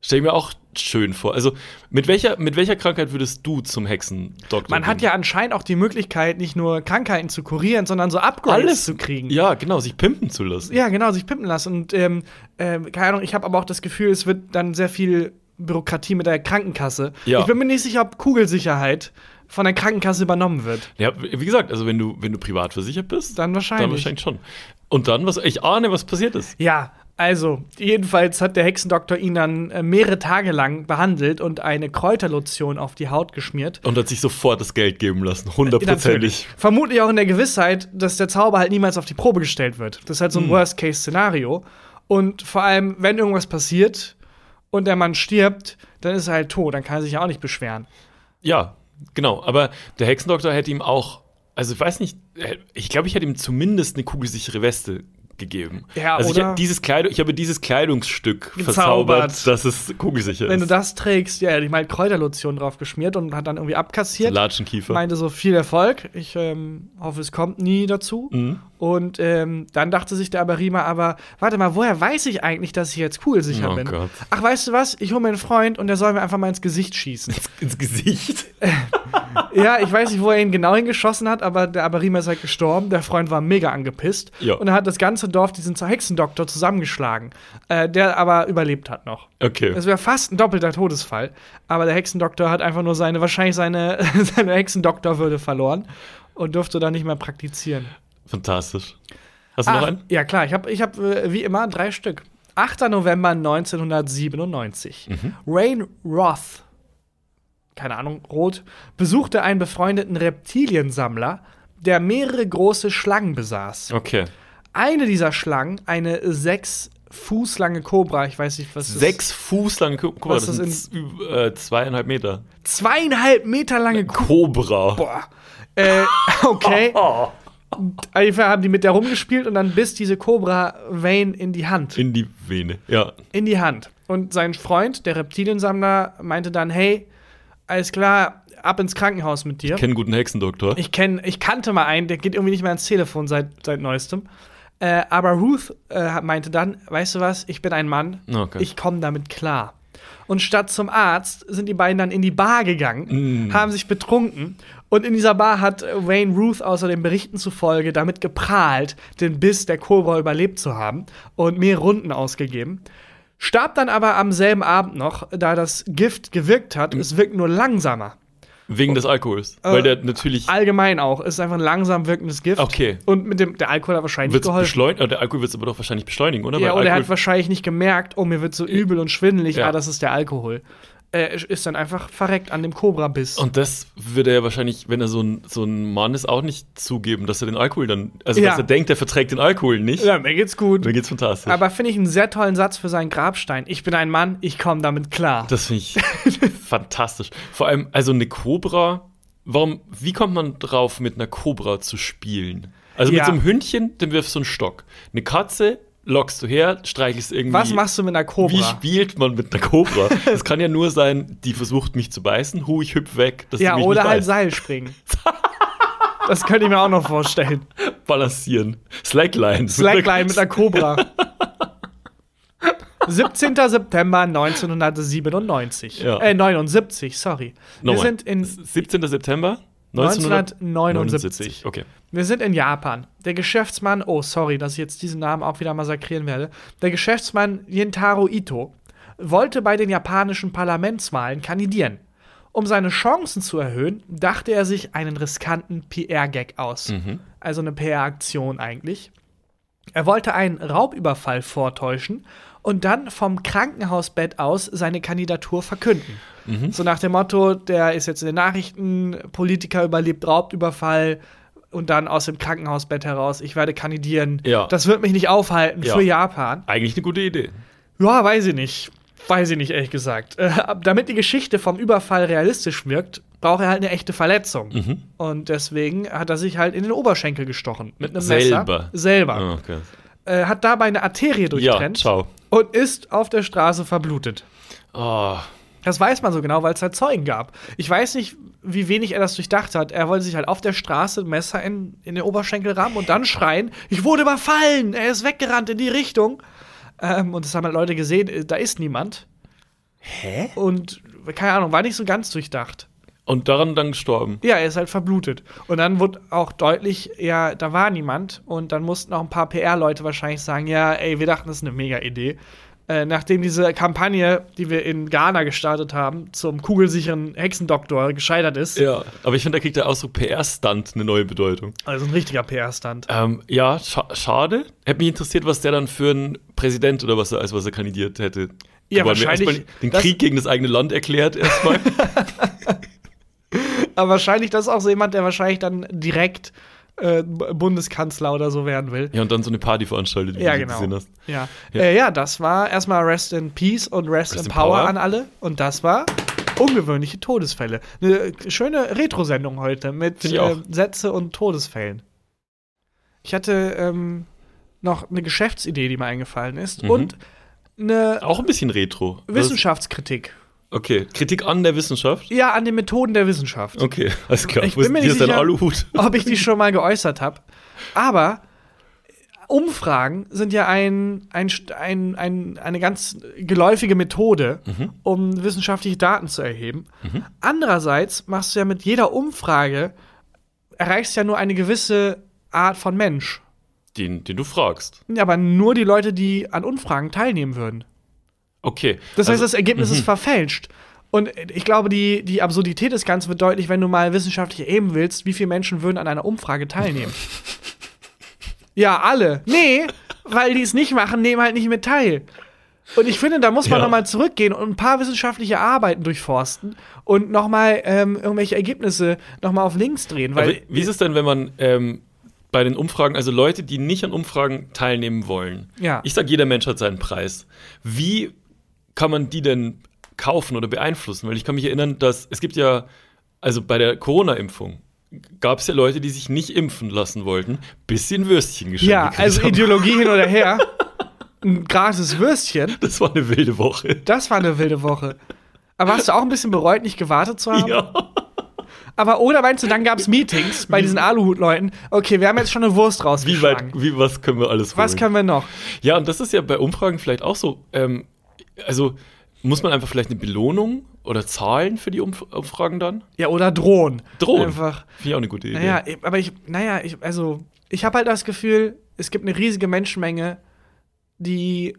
Stell ich mir auch schön vor. Also, mit welcher, mit welcher Krankheit würdest du zum Hexendoktor Man hat gehen? ja anscheinend auch die Möglichkeit, nicht nur Krankheiten zu kurieren, sondern so Upgrades alles zu kriegen. Ja, genau, sich pimpen zu lassen. Ja, genau, sich pimpen lassen. Und ähm, ähm, keine Ahnung, ich habe aber auch das Gefühl, es wird dann sehr viel Bürokratie mit der Krankenkasse. Ja. Ich bin mir nicht sicher, ob Kugelsicherheit von der Krankenkasse übernommen wird. Ja, wie gesagt, also wenn du, wenn du privat versichert bist, Dann wahrscheinlich. dann wahrscheinlich schon. Und dann, was, ich ahne, was passiert ist. Ja, also, jedenfalls hat der Hexendoktor ihn dann äh, mehrere Tage lang behandelt und eine Kräuterlotion auf die Haut geschmiert. Und hat sich sofort das Geld geben lassen. Hundertprozentig. Vermutlich auch in der Gewissheit, dass der Zauber halt niemals auf die Probe gestellt wird. Das ist halt so ein Worst-Case-Szenario. Und vor allem, wenn irgendwas passiert und der Mann stirbt, dann ist er halt tot. Dann kann er sich ja auch nicht beschweren. Ja, genau. Aber der Hexendoktor hätte ihm auch, also ich weiß nicht, ich glaube, ich hätte ihm zumindest eine kugelsichere Weste gegeben. Ja, also ich oder? habe dieses Kleidung, ich habe dieses Kleidungsstück Gezaubert. verzaubert, dass es kugelsicher Wenn du ist. das trägst, ja, ihm halt Kräuterlotion drauf geschmiert und hat dann irgendwie abkassiert. Latschenkiefer. Meinte so viel Erfolg. Ich ähm, hoffe, es kommt nie dazu. Mhm. Und ähm, dann dachte sich der Aberima aber, warte mal, woher weiß ich eigentlich, dass ich jetzt kugelsicher Oh bin? Gott. Ach, weißt du was? Ich hole mir einen Freund und der soll mir einfach mal ins Gesicht schießen. Ins Gesicht. ja, ich weiß nicht, wo er ihn genau hingeschossen hat, aber der Aberima ist halt gestorben. Der Freund war mega angepisst. Ja. Und er hat das ganze Dorf diesen Hexendoktor zusammengeschlagen, äh, der aber überlebt hat noch. Okay. Es wäre fast ein doppelter Todesfall, aber der Hexendoktor hat einfach nur seine, wahrscheinlich seine, seine Hexendoktorwürde verloren und durfte dann nicht mehr praktizieren. Fantastisch. Hast du noch Ach, einen? Ja, klar, ich habe ich hab, äh, wie immer drei Stück. 8. November 1997. Mhm. Rain Roth, keine Ahnung, Roth, besuchte einen befreundeten Reptiliensammler, der mehrere große Schlangen besaß. Okay. Eine dieser Schlangen, eine sechs Fuß lange Kobra, ich weiß nicht, was das Sechs Fuß lange Kobra. Das ist sind äh, zweieinhalb Meter. Zweieinhalb Meter lange Kobra. Cobra. Boah. Äh, okay. Oh. Einfach haben die mit der rumgespielt und dann biss diese Cobra Vane in die Hand. In die Vene. Ja. in die Hand. Und sein Freund, der Reptiliensammler, meinte dann: Hey, alles klar, ab ins Krankenhaus mit dir. Kenn einen guten Hexendoktor. Ich, kenn, ich kannte mal einen, der geht irgendwie nicht mehr ans Telefon seit, seit neuestem. Äh, aber Ruth äh, meinte dann: Weißt du was, ich bin ein Mann, Okay. ich komme damit klar. Und statt zum Arzt sind die beiden dann in die Bar gegangen, Mm. haben sich betrunken. Und in dieser Bar hat Wayne Ruth außer den Berichten zufolge damit geprahlt, den Biss der Cobra überlebt zu haben und mehr Runden ausgegeben. Starb dann aber am selben Abend noch, da das Gift gewirkt hat. Es wirkt nur langsamer. Wegen des Alkohols. Äh, Weil der natürlich. Allgemein auch. Es ist einfach ein langsam wirkendes Gift. Okay. Und mit dem, der Alkohol hat wahrscheinlich Wird's geholfen. beschleunigt, der Alkohol wird es aber doch wahrscheinlich beschleunigen, oder? Ja, oder er hat wahrscheinlich nicht gemerkt, oh, mir wird so übel und schwindelig. Ja. Ah, das ist der Alkohol. Äh, ist dann einfach verreckt an dem Cobra-Biss. Und das würde er ja wahrscheinlich, wenn er so ein, so ein Mann ist, auch nicht zugeben, dass er den Alkohol dann, also Ja. dass er denkt, er verträgt den Alkohol nicht. Ja, mir geht's gut. Mir geht's fantastisch. Aber finde ich einen sehr tollen Satz für seinen Grabstein. Ich bin ein Mann, ich komme damit klar. Das finde ich fantastisch. Vor allem, also eine Cobra, warum, wie kommt man drauf, mit einer Cobra zu spielen? Also Ja. mit so einem Hündchen, dem wirfst du einen Stock. Eine Katze lockst du her, streichelst irgendwie. Was machst du mit einer Cobra? Wie spielt man mit einer Cobra? Es kann ja nur sein, die versucht mich zu beißen, hu, ich hüpf weg, dass ja, mich oder nicht halt beißt. Seilspringen. das könnte ich mir auch noch vorstellen. Balancieren. Slackline. Slackline mit einer Cobra. 17. September 1997. Ja. Äh, 79, sorry. Wir Nochmal. sind in 17. September 1979. Okay. Wir sind in Japan. Der Geschäftsmann, oh sorry, dass ich jetzt diesen Namen auch wieder massakrieren werde. Der Geschäftsmann Jintaro Ito wollte bei den japanischen Parlamentswahlen kandidieren. Um seine Chancen zu erhöhen, dachte er sich einen riskanten PR-Gag aus. Also eine PR-Aktion eigentlich. Er wollte einen Raubüberfall vortäuschen und dann vom Krankenhausbett aus seine Kandidatur verkünden. So nach dem Motto, der ist jetzt in den Nachrichten, Politiker überlebt Raubüberfall und dann aus dem Krankenhausbett heraus, ich werde kandidieren. Ja. Das wird mich nicht aufhalten Ja. für Japan. Eigentlich eine gute Idee. Ja, weiß ich nicht. Weiß ich nicht, ehrlich gesagt. Äh, damit die Geschichte vom Überfall realistisch wirkt, braucht er halt eine echte Verletzung. Mhm. Und deswegen hat er sich halt in den Oberschenkel gestochen. Mit einem Selber. Messer. Selber. Ah, okay. Äh, hat dabei eine Arterie Ja, durchtrennt ciao. Und ist auf der Straße verblutet. Oh, Das weiß man so genau, weil es halt Zeugen gab. Ich weiß nicht, wie wenig er das durchdacht hat. Er wollte sich halt auf der Straße ein Messer in, in den Oberschenkel rammen und dann schreien: Ich wurde überfallen! Er ist weggerannt in die Richtung. Ähm, und das haben halt Leute gesehen, äh, da ist niemand. Hä? Und keine Ahnung, war nicht so ganz durchdacht. Und daran dann gestorben. Ja, er ist halt verblutet. Und dann wurde auch deutlich, ja, da war niemand. Und dann mussten auch ein paar PR-Leute wahrscheinlich sagen, ja, ey, wir dachten, das ist eine mega Idee. Äh, nachdem diese Kampagne, die wir in Ghana gestartet haben, zum kugelsicheren Hexendoktor gescheitert ist. Ja, aber ich finde, da kriegt der Ausdruck PR-Stunt eine neue Bedeutung. Also ein richtiger PR-Stand. Ähm, ja, scha schade. Hätte mich interessiert, was der dann für ein Präsident oder was er, als was er kandidiert hätte. Ja, wahrscheinlich- den Krieg gegen das eigene Land erklärt erstmal. Aber wahrscheinlich, das ist auch so jemand, der wahrscheinlich dann direkt äh, Bundeskanzler oder so werden will. ja, und dann so eine Party veranstaltet, wie Ja, du genau. gesehen hast. Ja. Ja. Äh, ja, das war erstmal Rest in Peace und Rest, in, Power, an alle. Und das war ungewöhnliche Todesfälle. Eine schöne Retro-Sendung heute mit äh, Sätze und Todesfällen. Ich hatte ähm, noch eine Geschäftsidee, die mir eingefallen ist. Mhm. Und eine Auch ein bisschen retro. Wissenschaftskritik. Okay, Kritik an der Wissenschaft. Ja, an den Methoden der Wissenschaft. Okay, alles klar. Ich Wo bin mir nicht sicher- Aluhut? ob ich die schon mal geäußert habe. Aber Umfragen sind ja ein, ein, ein, ein, eine ganz geläufige Methode, um wissenschaftliche Daten zu erheben. Andererseits machst du ja mit jeder Umfrage, erreichst ja nur eine gewisse Art von Mensch. Den, den du fragst. Aber nur die Leute, die an Umfragen teilnehmen würden. Okay. Das heißt, also- das Ergebnis ist verfälscht. Und ich glaube, die, die Absurdität des Ganzen wird deutlich, wenn du mal wissenschaftlich erheben willst, wie viele Menschen würden an einer Umfrage teilnehmen. ja, alle. Nee, weil die es nicht machen, nehmen halt nicht mit teil. Und ich finde, da muss man Ja. noch mal zurückgehen und ein paar wissenschaftliche Arbeiten durchforsten und noch mal ähm, irgendwelche Ergebnisse noch mal auf links drehen. Aber wie ist es denn, wenn man ähm, bei den Umfragen, also Leute, die nicht an Umfragen teilnehmen wollen, Ja. ich sag, jeder Mensch hat seinen Preis. Wie kann man die denn kaufen oder beeinflussen? Weil ich kann mich erinnern, dass es gibt ja, also bei der Corona-Impfung gab es ja Leute, die sich nicht impfen lassen wollten, bis sie ein Würstchen geschenkt ja, gekriegt also haben. Ideologie hin oder her. Ein gratis Würstchen. Das war eine wilde Woche. Das war eine wilde Woche. Aber hast du auch ein bisschen bereut, nicht gewartet zu haben? Ja. Aber oder meinst du, dann gab es Meetings bei diesen Aluhut-Leuten? Okay, wir haben jetzt schon eine Wurst Wie weit, rausgeschlagen. wie, was können wir alles Was holen? können wir noch? Ja, und das ist ja bei Umfragen vielleicht auch so. Ähm, also muss man einfach vielleicht eine Belohnung oder Zahlen für die Umf Umfragen dann? Ja, oder drohen. Drohen. Einfach. Finde ich auch eine gute Idee. Naja, aber ich, naja, ich, also, ich habe halt das Gefühl, es gibt eine riesige Menschenmenge, die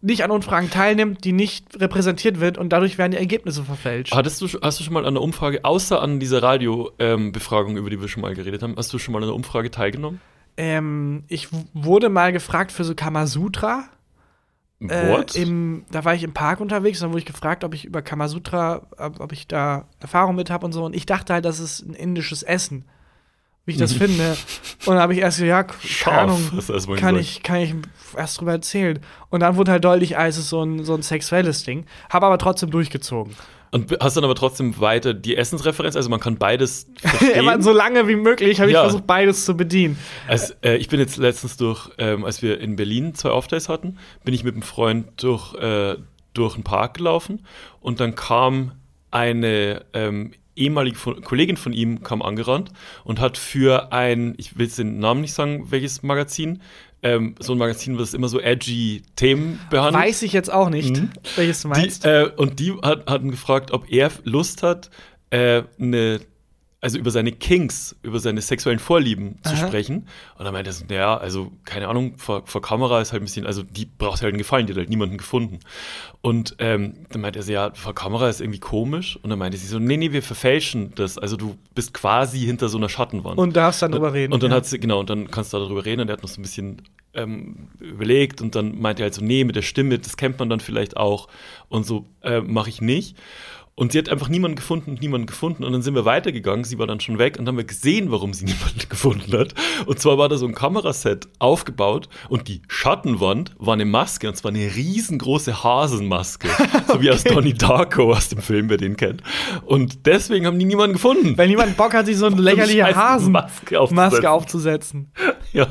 nicht an Umfragen teilnimmt, die nicht repräsentiert wird und dadurch werden die Ergebnisse verfälscht. Hattest du, hast du schon mal an einer Umfrage, außer an dieser Radio-Befragung, über die wir schon mal geredet haben, hast du schon mal an einer Umfrage teilgenommen? Ähm, ich wurde mal gefragt für so Kamasutra. Äh, im, da war ich im Park unterwegs, dann wurde ich gefragt, ob ich über Kamasutra, ob, ob ich da Erfahrung mit habe und so. Und ich dachte halt, das ist ein indisches Essen, wie ich das finde. Und dann habe ich erst gesagt, ja, keine Ahnung, kann ich, kann ich erst drüber erzählen. Und dann wurde halt deutlich, ah, es ist so ein, so ein sexuelles Ding. Habe aber trotzdem durchgezogen. Und hast dann aber trotzdem weiter die Essensreferenz, also man kann beides verstehen. So lange wie möglich habe ich Ja. versucht, beides zu bedienen. Also, äh, ich bin jetzt letztens durch, ähm, als wir in Berlin zwei Off-Days hatten, bin ich mit einem Freund durch, äh, durch einen Park gelaufen und dann kam eine ähm, ehemalige von, Kollegin von ihm kam angerannt und hat für ein, ich will jetzt den Namen nicht sagen, welches Magazin, ähm, so ein Magazin, was immer so edgy Themen behandelt. Weiß ich jetzt auch nicht, Mhm. welches du meinst. Die, äh, und die hat, hatten gefragt, ob er Lust hat, äh, eine, also über seine Kinks, über seine sexuellen Vorlieben zu Aha. sprechen. Und dann meinte er so, naja, also keine Ahnung, vor, vor Kamera ist halt ein bisschen, also die braucht halt einen Gefallen, die hat halt niemanden gefunden. Und ähm, dann meinte er so, ja, vor Kamera ist irgendwie komisch. Und dann meinte sie so, nee, nee, wir verfälschen das. Also du bist quasi hinter so einer Schattenwand. und darfst dann drüber reden. Und dann ja. hat sie, genau, und dann kannst du darüber reden und er hat noch so ein bisschen ähm, überlegt und dann meinte er halt so, nee, mit der Stimme, das kennt man dann vielleicht auch und so äh, mache ich nicht. Und sie hat einfach niemanden gefunden, niemanden gefunden. Und dann sind wir weitergegangen, sie war dann schon weg und dann haben wir gesehen, warum sie niemanden gefunden hat. Und zwar war da so ein Kameraset aufgebaut und die Schattenwand war eine Maske und zwar eine riesengroße Hasenmaske. so wie aus Donnie Darko aus dem Film, wer den kennt. Und deswegen haben die niemanden gefunden. Wenn jemand Bock hat, sich so eine lächerliche Hasenmaske Maske aufzusetzen. aufzusetzen. Ja.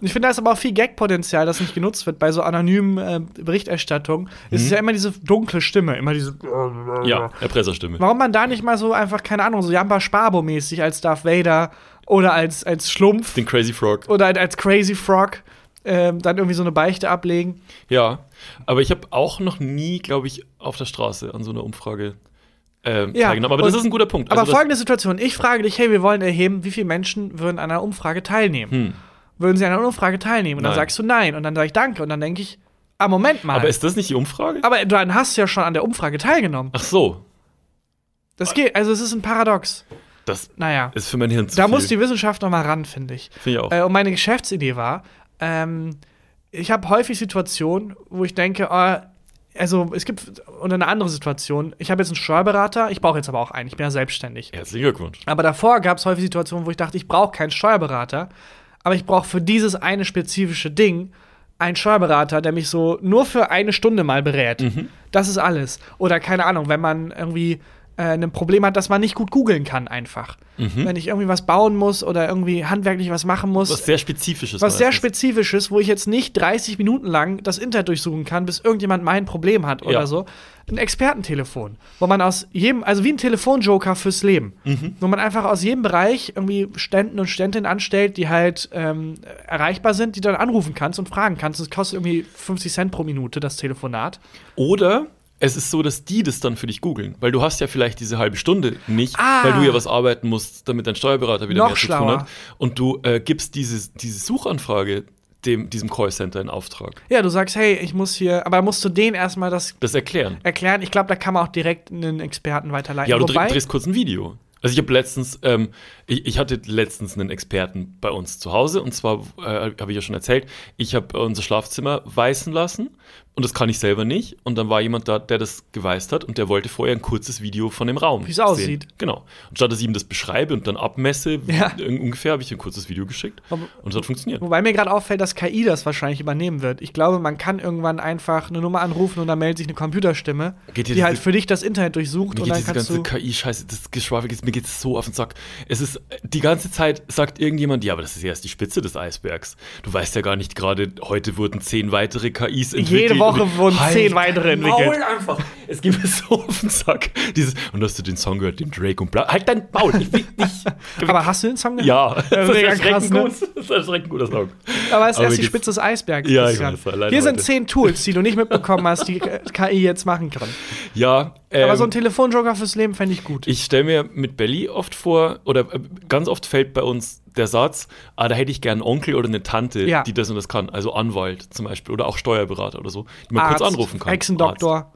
Ich finde, da ist aber auch viel Gag-Potenzial, das nicht genutzt wird. Bei so anonymen äh, Berichterstattung ist es ja immer diese dunkle Stimme, immer diese. Mhm. Ja, Erpresserstimme. Warum man da nicht mal so einfach, keine Ahnung, so Jamba Sparbo-mäßig als Darth Vader oder als, als Schlumpf Den Crazy Frog. oder halt als Crazy Frog ähm, dann irgendwie so eine Beichte ablegen? Ja, aber ich habe auch noch nie, glaube ich, auf der Straße an so einer Umfrage ähm, Ja, teilgenommen. Aber das und- ist ein guter Punkt. Aber Also das- folgende Situation: Ich frage dich, hey, wir wollen erheben, wie viele Menschen würden an einer Umfrage teilnehmen? Hm. Würden sie an einer Umfrage teilnehmen? Und dann Nein. sagst du nein. Und dann sage ich danke. Und dann denke ich, ah, Moment mal. aber ist das nicht die Umfrage? Aber dann hast du ja schon an der Umfrage teilgenommen. Ach so, Das geht, also es ist ein Paradox. das Naja, ist für mein Hirn zu da viel. muss die Wissenschaft noch mal ran, finde ich. Finde ich auch. Äh, und meine Geschäftsidee war, ähm, ich habe häufig Situationen, wo ich denke, oh, also es gibt, und eine andere Situation, ich habe jetzt einen Steuerberater, ich brauche jetzt aber auch einen, ich bin ja selbstständig. Herzlichen Glückwunsch. Aber davor gab es häufig Situationen, wo ich dachte, ich brauche keinen Steuerberater, aber ich brauche für dieses eine spezifische Ding einen Steuerberater, der mich so nur für eine Stunde mal berät. Das ist alles. Oder keine Ahnung, wenn man irgendwie äh, ein Problem hat, dass man nicht gut googeln kann einfach. Wenn ich irgendwie was bauen muss oder irgendwie handwerklich was machen muss. Was sehr Spezifisches. Was sehr. Spezifisches, wo ich jetzt nicht 30 Minuten lang das Internet durchsuchen kann, bis irgendjemand mein Problem hat oder Ja. so. Ein Expertentelefon, wo man aus jedem, also wie ein Telefonjoker fürs Leben, Mhm. wo man einfach aus jedem Bereich irgendwie Ständen und Ständinnen anstellt, die halt ähm, erreichbar sind, die du dann anrufen kannst und fragen kannst. Das kostet irgendwie 50 Cent pro Minute, das Telefonat. Oder es ist so, dass die das dann für dich googeln. Weil du hast ja vielleicht diese halbe Stunde nicht, Ah. weil du ja was arbeiten musst, damit dein Steuerberater wieder Noch mehr zu tun hat. Und du äh, gibst diese, diese Suchanfrage dem, diesem Callcenter in Auftrag. Ja, du sagst, hey, ich muss hier, aber musst du denen erstmal das Das erklären. erklären. Ich glaube, da kann man auch direkt einen Experten weiterleiten. Ja, du Wobei, dreh, drehst kurz ein Video. Also ich habe letztens, ähm, ich, ich hatte letztens einen Experten bei uns zu Hause und zwar äh, habe ich ja schon erzählt, ich habe unser Schlafzimmer weißen lassen und das kann ich selber nicht und dann war jemand da, der das geweißt hat und der wollte vorher ein kurzes Video von dem Raum Wie's aussieht. Genau. Und statt dass ich ihm das beschreibe und dann abmesse, Ja. un- ungefähr habe ich ein kurzes Video geschickt Aber- und es hat funktioniert. Wobei mir gerade auffällt, dass KI das wahrscheinlich übernehmen wird. Ich glaube, man kann irgendwann einfach eine Nummer anrufen und dann meldet sich eine Computerstimme, die halt diese- für dich das Internet durchsucht Mir und geht dann diese ganze. KI-Scheiße, das Geschwafel, mir geht es so auf den Sack. Es ist, die ganze Zeit sagt irgendjemand, ja, aber das ist erst die Spitze des Eisbergs. Du weißt ja gar nicht gerade, heute wurden zehn weitere KIs entwickelt. Jede Woche Und- wurden Halt zehn weitere entwickelt. Maul einfach. Es mir so auf den Sack. Dieses, und hast du den Song gehört, den Drake und bla. Halt dein Maul, ich will nicht. Aber hast du den Song gehört? ja, das ist mega krass, ne? gut. Das ist erschreckend guter Song. Aber es ist Aber erst die Spitze des Eisbergs. Ja, ich weiß, Hier sind heute. zehn Tools, die du nicht mitbekommen hast, die äh, KI jetzt machen kann. Ja, Aber ähm, so ein Telefonjoker fürs Leben fände ich gut. Ich stelle mir mit Belly oft vor, oder äh, ganz oft fällt bei uns der Satz, ah, da hätte ich gern einen Onkel oder eine Tante, Ja. die das und das kann. Also Anwalt zum Beispiel oder auch Steuerberater oder so, die man kurz anrufen kann. Hexendoktor. Arzt.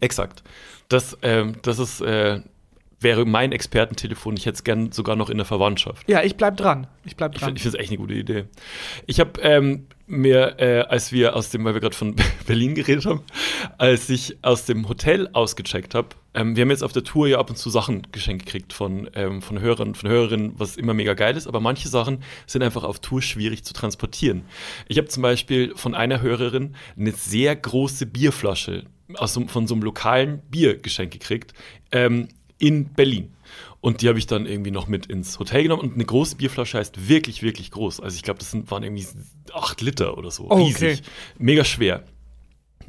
Exakt. Das, ähm, das ist äh, wäre mein Expertentelefon. Ich hätte es gern sogar noch in der Verwandtschaft. Ja, ich bleib dran. Ich bleib Ich dran. finde es echt eine gute Idee. Ich habe ähm, mir, äh, als wir aus dem, weil wir gerade von Berlin geredet haben, als ich aus dem Hotel ausgecheckt habe, ähm, wir haben jetzt auf der Tour ja ab und zu Sachen geschenkt gekriegt von, ähm, von Hörern, von Hörerinnen, was immer mega geil ist, aber manche Sachen sind einfach auf Tour schwierig zu transportieren. Ich habe zum Beispiel von einer Hörerin eine sehr große Bierflasche aus so, von so einem lokalen Biergeschenk gekriegt ähm, in Berlin. Und die habe ich dann irgendwie noch mit ins Hotel genommen. Und eine große Bierflasche heißt wirklich, wirklich groß. Also ich glaube, das sind, waren irgendwie acht Liter oder so. Oh, okay. Riesig. Mega schwer.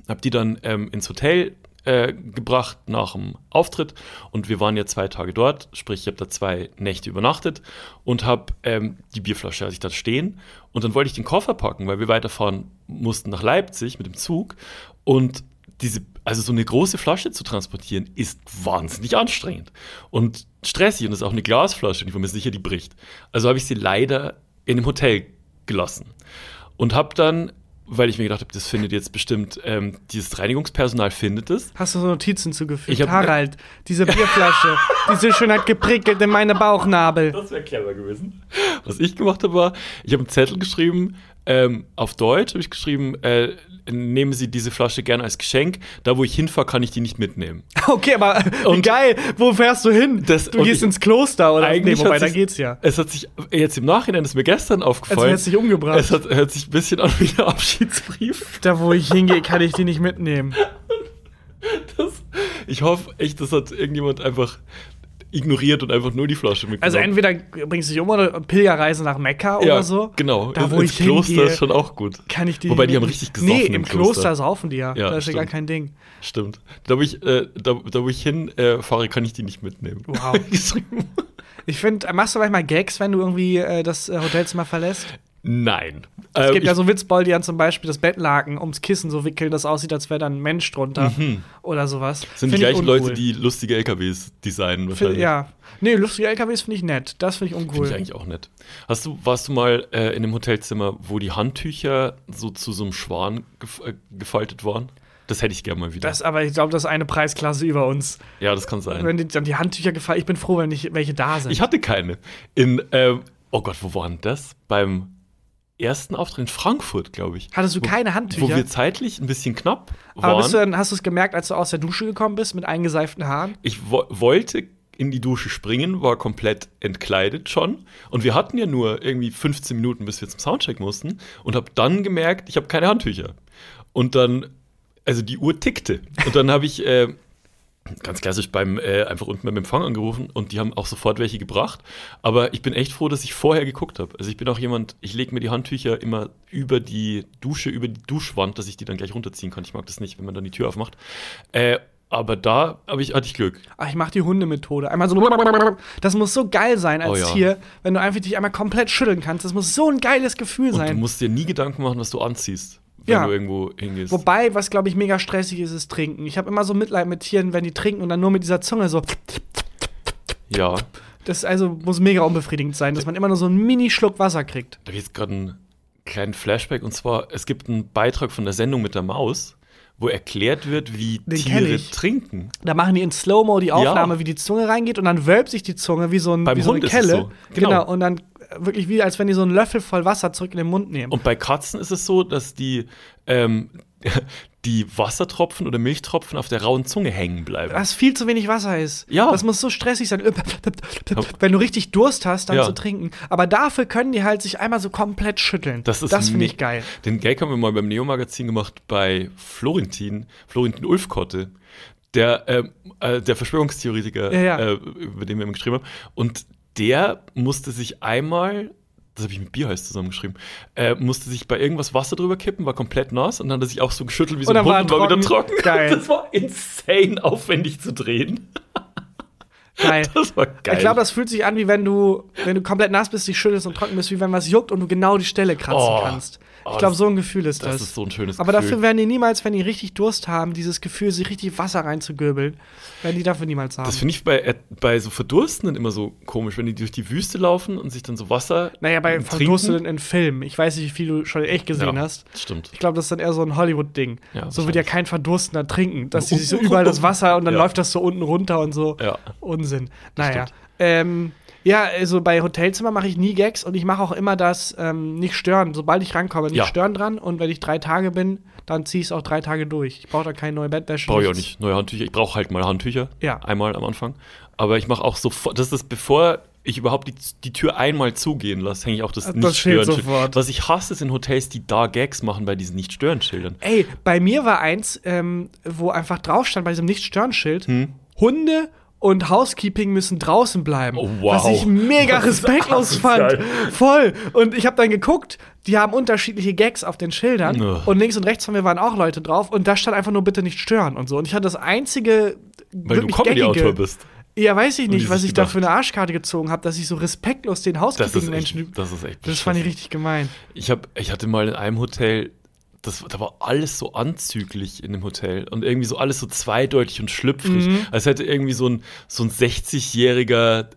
Hab die dann ähm, ins Hotel äh, gebracht nach dem Auftritt. Und wir waren ja zwei Tage dort. Sprich, ich habe da zwei Nächte übernachtet und habe ähm, die Bierflasche hatte ich da stehen. Und dann wollte ich den Koffer packen, weil wir weiterfahren mussten nach Leipzig mit dem Zug. Und diese, also so eine große Flasche zu transportieren, ist wahnsinnig anstrengend und stressig und ist auch eine Glasflasche und ich war mir sicher, die bricht. Also habe ich sie leider in einem Hotel gelassen und habe dann, weil ich mir gedacht habe, das findet jetzt bestimmt, ähm, dieses Reinigungspersonal findet es. Hast du so Notizen zugefügt? Ich hab- Harald, diese Bierflasche, diese schön hat geprickelt in meine Bauchnabel. Das wäre clever gewesen. Was ich gemacht habe, war, ich habe einen Zettel geschrieben, ähm, auf Deutsch habe ich geschrieben, äh, nehmen Sie diese Flasche gerne als Geschenk. Da, wo ich hinfahre, kann ich die nicht mitnehmen. Okay, aber Und- geil, wo fährst du hin? Das- du gehst ich- ins Kloster oder nee, Eigentlich wobei, hat da sich- geht's ja. Es hat sich jetzt im Nachhinein, ist mir gestern aufgefallen. Also hättest dich umgebracht. Es hat, hört sich ein bisschen an wie ein Abschiedsbrief. Da, wo ich hingehe, kann ich die nicht mitnehmen. Das, ich hoffe echt, das hat irgendjemand einfach ignoriert und einfach nur die Flasche mitgenommen. Also entweder bringst du dich um oder Pilgerreise nach Mekka ja, oder so. Genau. Da, wo ins ich Kloster hingehe, ist schon auch gut. kann ich die Wobei die haben richtig gesoffen Nee, im im Kloster, Kloster. saufen die ja. Ja, da ist ja gar kein Ding. Stimmt. Da, wo ich, äh, da, da, wo ich hin äh, fahre, kann ich die nicht mitnehmen. Wow. Ich finde, machst du manchmal Gags, wenn du irgendwie äh, das äh, Hotelzimmer verlässt? Nein. Es Ähm, gibt ja ich- so Witzbold, die dann zum Beispiel das Bettlaken ums Kissen so wickeln, das aussieht, als wäre da ein Mensch drunter oder sowas. Mhm. sind die ich gleichen. Leute, die lustige LKWs designen Find, wahrscheinlich. ja. Nee, lustige LKWs finde ich nett. Das finde ich Finde uncool. ich eigentlich auch nett. Hast du, warst du mal äh, in einem Hotelzimmer, wo die Handtücher so zu so einem Schwan gef äh, gefaltet waren? Das hätte ich gerne mal wieder. Das, aber ich glaube, das ist eine Preisklasse über uns. ja, das kann sein. Wenn die, dann die Handtücher gefallen, ich bin froh, wenn nicht welche da sind. Ich hatte keine. In, ähm, oh Gott, wo war denn das? Beim ersten Auftritt in Frankfurt, glaube ich. Hattest du Wo- keine Wo Handtücher? wir zeitlich ein bisschen knapp aber waren. bist du dann, hast du es gemerkt, als du aus der Dusche gekommen bist mit eingeseiften Haaren? ich wo wollte in die Dusche springen, war komplett entkleidet schon. Und wir hatten ja nur irgendwie 15 Minuten, bis wir zum Soundcheck mussten. Und habe dann gemerkt, ich habe keine Handtücher. Und dann, also die Uhr tickte. Und dann habe ich äh, ganz klassisch beim äh, einfach unten beim Empfang angerufen und die haben auch sofort welche gebracht. Aber ich bin echt froh, dass ich vorher geguckt habe. Also ich bin auch jemand, ich lege mir die Handtücher immer über die Dusche, über die Duschwand, dass ich die dann gleich runterziehen kann. Ich mag das nicht, wenn man dann die Tür aufmacht. Äh, aber da hab ich, hatte ich Glück. Ach, ich mach die Hundemethode. Einmal so. Das muss so geil sein als Oh ja. Tier, wenn du einfach dich einmal komplett schütteln kannst. Das muss so ein geiles Gefühl Und du sein. musst dir nie Gedanken machen, was du anziehst, wenn Ja. du irgendwo hingehst. Wobei, was glaube ich mega stressig ist, ist Trinken. Ich habe immer so Mitleid mit Tieren, wenn die trinken und dann nur mit dieser Zunge so. ja, Das also muss mega unbefriedigend sein, dass man immer nur so einen Mini-Schluck Wasser kriegt. da habe ich jetzt gerade einen kleinen Flashback. Und zwar, es gibt einen Beitrag von der Sendung mit der Maus, wo erklärt wird, wie Den Tiere trinken. Da machen die in Slow-Mo die Aufnahme, wie die Zunge reingeht und dann wölbt sich die Zunge wie so, ein, Beim wie so eine Hund Kelle. so. Genau. Genau. Und dann wirklich wie, als wenn die so einen Löffel voll Wasser zurück in den Mund nehmen. Und bei Katzen ist es so, dass die, ähm, die Wassertropfen oder Milchtropfen auf der rauen Zunge hängen bleiben. dass viel zu wenig Wasser ist. Ja. Das muss so stressig sein. Wenn du richtig Durst hast, dann Ja. zu trinken. Aber dafür können die halt sich einmal so komplett schütteln. Das ist das finde ich geil. Den Gag haben wir mal beim Neo-Magazin gemacht bei Florentin, Florentin Ulfkotte, der, ähm, äh, der Verschwörungstheoretiker, Ja, ja. Äh, über den wir immer geschrieben haben. Und der musste sich einmal, das habe ich mit Bierheiß zusammengeschrieben, äh, musste sich bei irgendwas Wasser drüber kippen, war komplett nass und dann hat er sich auch so geschüttelt wie so ein Hund und war wieder trocken. trocken. Geil. Das war insane aufwendig zu drehen. Geil. Das war geil. Ich glaube, das fühlt sich an, wie wenn du, wenn du komplett nass bist, dich schüttelst und trocken bist, wie wenn was juckt und du genau die Stelle kratzen Oh. kannst. ich glaube, so ein Gefühl ist das. Das ist so ein schönes Aber Gefühl. dafür werden die niemals, wenn die richtig Durst haben, dieses Gefühl, sich richtig Wasser reinzugöbeln, werden die dafür niemals haben. Das finde ich bei, äh, bei so Verdurstenden immer so komisch, wenn die durch die Wüste laufen und sich dann so Wasser. naja, bei. Verdurstenden in Filmen. Ich weiß nicht, wie viel du schon echt gesehen Ja, hast. Stimmt. Ich glaube, das ist dann eher so ein Hollywood-Ding. Ja, so wird ja kein Verdurstender trinken, dass die sich so überall das Wasser und dann Ja. läuft das so unten runter und so. Ja. Unsinn. Naja. Ähm, ja, also bei Hotelzimmer mache ich nie Gags und ich mache auch immer das ähm, nicht stören. Sobald ich rankomme, nicht Ja. stören dran und wenn ich drei Tage bin, dann ziehe ich es auch drei Tage durch. Ich brauche da keine neue Bettwäsche. Brauche ich auch nicht. Neue Handtücher. Ich brauche halt mal Handtücher. Ja. Einmal am Anfang. Aber ich mache auch sofort, das ist bevor ich überhaupt die, die Tür einmal zugehen lasse, hänge ich auch das, Das Nicht-Stören-Schild. Was ich hasse, sind Hotels, die da Gags machen bei diesen Nicht-Stören-Schildern. Ey, bei mir war eins, ähm, wo einfach drauf stand bei diesem Nicht-Stören-Schild: Hm? Hunde und Housekeeping müssen draußen bleiben. Oh, wow. Was ich mega respektlos fand. Voll. Und ich habe dann geguckt, die haben unterschiedliche Gags auf den Schildern. Ugh. Und links und rechts von mir waren auch Leute drauf. Und da stand einfach nur bitte nicht stören und so. Und ich hatte das einzige. Weil du Comedy-Autor bist. Ja, weiß ich nicht, was ich da gedacht. für eine Arschkarte gezogen habe, dass ich so respektlos den Das ist echt, Housekeeping-Menschen. das ist echt Das fand ich richtig gemein. Ich, hab, ich hatte mal in einem Hotel, das, da war alles so anzüglich in dem Hotel und irgendwie so alles so zweideutig und schlüpfrig. Mhm. Als hätte irgendwie so ein, so ein 60-jähriger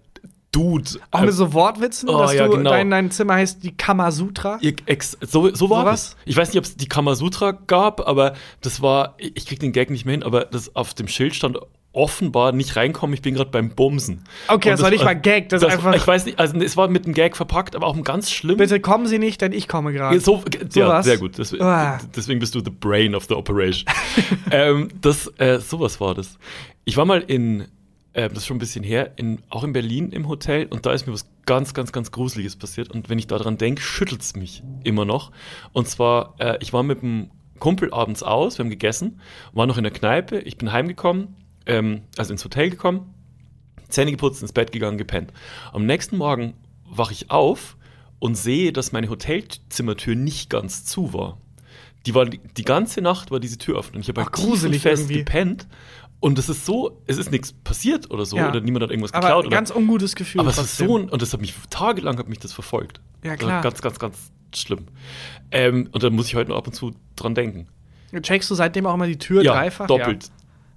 Dude. Auch mit so Wortwitzen, Oh, dass ja, du genau. dein, dein Zimmer heißt die Kamasutra. Ex, so, so war Sowas? das. Ich weiß nicht, ob es die Kamasutra gab, aber das war, ich ich krieg den Gag nicht mehr hin, aber das auf dem Schild stand offenbar nicht reinkommen, ich bin gerade beim Bumsen. Okay, Und das war nicht mal Gag, das ist einfach- Ich weiß nicht, also es war mit einem Gag verpackt, aber auch ein ganz schlimm. Bitte kommen Sie nicht, denn ich komme gerade. So, ja, Sowas? sehr gut. Das, Ah. Deswegen bist du the brain of the operation. ähm, das, äh, sowas war das. Ich war mal in, äh, das ist schon ein bisschen her, in, auch in Berlin im Hotel und da ist mir was ganz, ganz, ganz Gruseliges passiert. Und wenn ich daran denke, schüttelt es mich immer noch. Und zwar, äh, ich war mit einem Kumpel abends aus, wir haben gegessen, war noch in der Kneipe, ich bin heimgekommen, ähm, also ins Hotel gekommen, Zähne geputzt, ins Bett gegangen, gepennt. Am nächsten Morgen wache ich auf und sehe, dass meine Hotelzimmertür nicht ganz zu war. Die war die, ganze Nacht war diese Tür offen und ich habe halt gruselig fest irgendwie. gepennt. Und es ist so, es ist nichts passiert oder so Ja. oder niemand hat irgendwas aber geklaut. ein oder, ganz ungutes Gefühl. aber es ist so, und das hat mich tagelang hat mich das verfolgt. Ja, war klar. Ganz, ganz, ganz schlimm. Ähm, und da muss ich heute noch ab und zu dran denken. Checkst du seitdem auch immer die Tür dreifach? doppelt,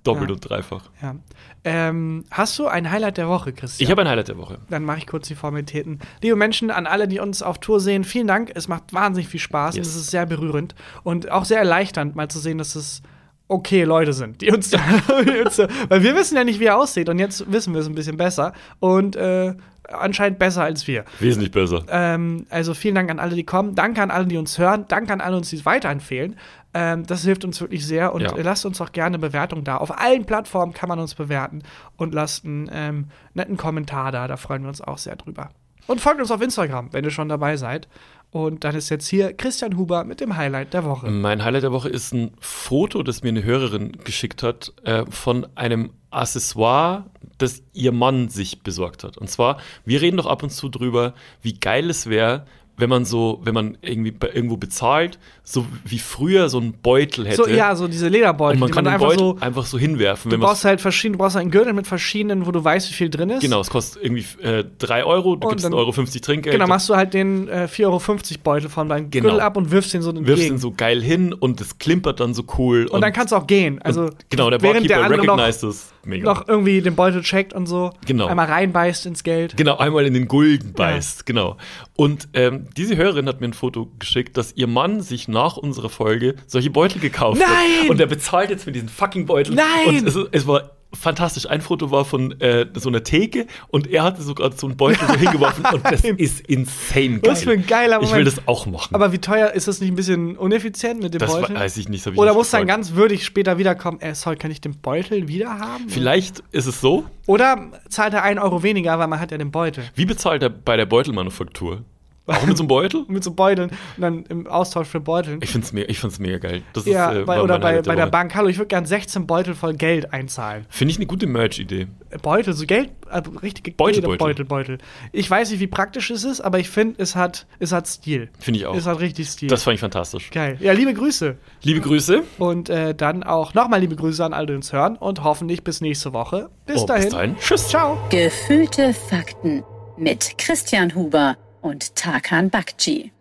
doppelt Ja. und dreifach. Ja. Ähm, hast du ein Highlight der Woche, Christian? Ich habe ein Highlight der Woche. Dann mache ich kurz die Formalitäten. Liebe Menschen, an alle, die uns auf Tour sehen, vielen Dank. Es macht wahnsinnig viel Spaß Yes. und es ist sehr berührend und auch sehr erleichternd, mal zu sehen, dass es okay Leute sind, die uns da, die uns da weil wir wissen ja nicht, wie er aussieht und jetzt wissen wir es ein bisschen besser und äh, anscheinend besser als wir. Wesentlich besser. Ähm, also vielen Dank an alle, die kommen. Danke an alle, die uns hören. Danke an alle, die uns weiterempfehlen. Ähm, das hilft uns wirklich sehr. Und Ja. lasst uns auch gerne Bewertungen da. Auf allen Plattformen kann man uns bewerten. Und lasst einen ähm, netten Kommentar da. Da freuen wir uns auch sehr drüber. Und folgt uns auf Instagram, wenn ihr schon dabei seid. Und dann ist jetzt hier Christian Huber mit dem Highlight der Woche. Mein Highlight der Woche ist ein Foto, das mir eine Hörerin geschickt hat, äh, von einem Accessoire, das ihr Mann sich besorgt hat. Und zwar, wir reden doch ab und zu drüber, wie geil es wäre, wenn man so, wenn man irgendwie irgendwo bezahlt, so wie früher so einen Beutel hätte. So, ja, so diese Lederbeutel, und man kann man den einfach Beutel so. einfach so hinwerfen. Du brauchst halt verschiedene, du brauchst einen Gürtel mit verschiedenen, wo du weißt, wie viel drin ist. Genau, es kostet irgendwie äh, 3 Euro, du Und gibst dann- 1,50 Euro 50 Trinkgeld. Genau, machst du halt den äh, 4,50 Euro Beutel von deinem Genau. Gürtel ab und wirfst den so entgegen. wirfst ihn so geil hin und es klimpert dann so cool. und, dann kannst du auch gehen. Also und, genau, der der Barkeeper noch, recognized es. Mega. noch irgendwie den Beutel checkt und so. Genau. Einmal reinbeißt ins Geld. Genau, einmal in den Gulden beißt, genau. Und ähm, diese Hörerin hat mir ein Foto geschickt, dass ihr Mann sich nach unserer Folge solche Beutel gekauft Nein! hat. Und er bezahlt jetzt für diesen fucking Beutel. Nein! Und es, es war fantastisch. Ein Foto war von äh, so einer Theke und er hatte sogar so einen Beutel so hingeworfen und das ist insane geil. Was für ein geiler Ich will Moment. das auch machen. Aber wie teuer ist das nicht ein bisschen uneffizient mit dem das Beutel? weiß ich nicht. das ich Oder nicht muss dann ganz würdig später wiederkommen, äh, sorry, kann ich den Beutel wieder haben? Vielleicht ist es so. Oder zahlt er einen Euro weniger, weil man hat ja den Beutel. Wie bezahlt er bei der Beutelmanufaktur? Auch mit so einem Beutel? Mit so Beuteln und dann im Austausch für Beuteln. Ich find's, me ich find's mega geil. Das ja, ist, äh, bei, oder bei, bei der. Bank. Hallo, ich würde gern 16 Beutel voll Geld einzahlen. Finde ich eine gute Merch-Idee. Beutel, so Geld, äh, richtige Beutelbeutel. Beutel, Beutel. Ich weiß nicht, wie praktisch es ist, aber ich finde, es hat, es hat Stil. Finde ich auch. Es hat richtig Stil. Das fand ich fantastisch. Geil. Ja, liebe Grüße. Liebe Grüße. Und äh, dann auch nochmal liebe Grüße an alle, die uns hören. Und hoffentlich bis nächste Woche. Bis Oh, dahin. bis dahin. Tschüss. Ciao. Gefühlte Fakten mit Christian Huber und Tarkan Bakci.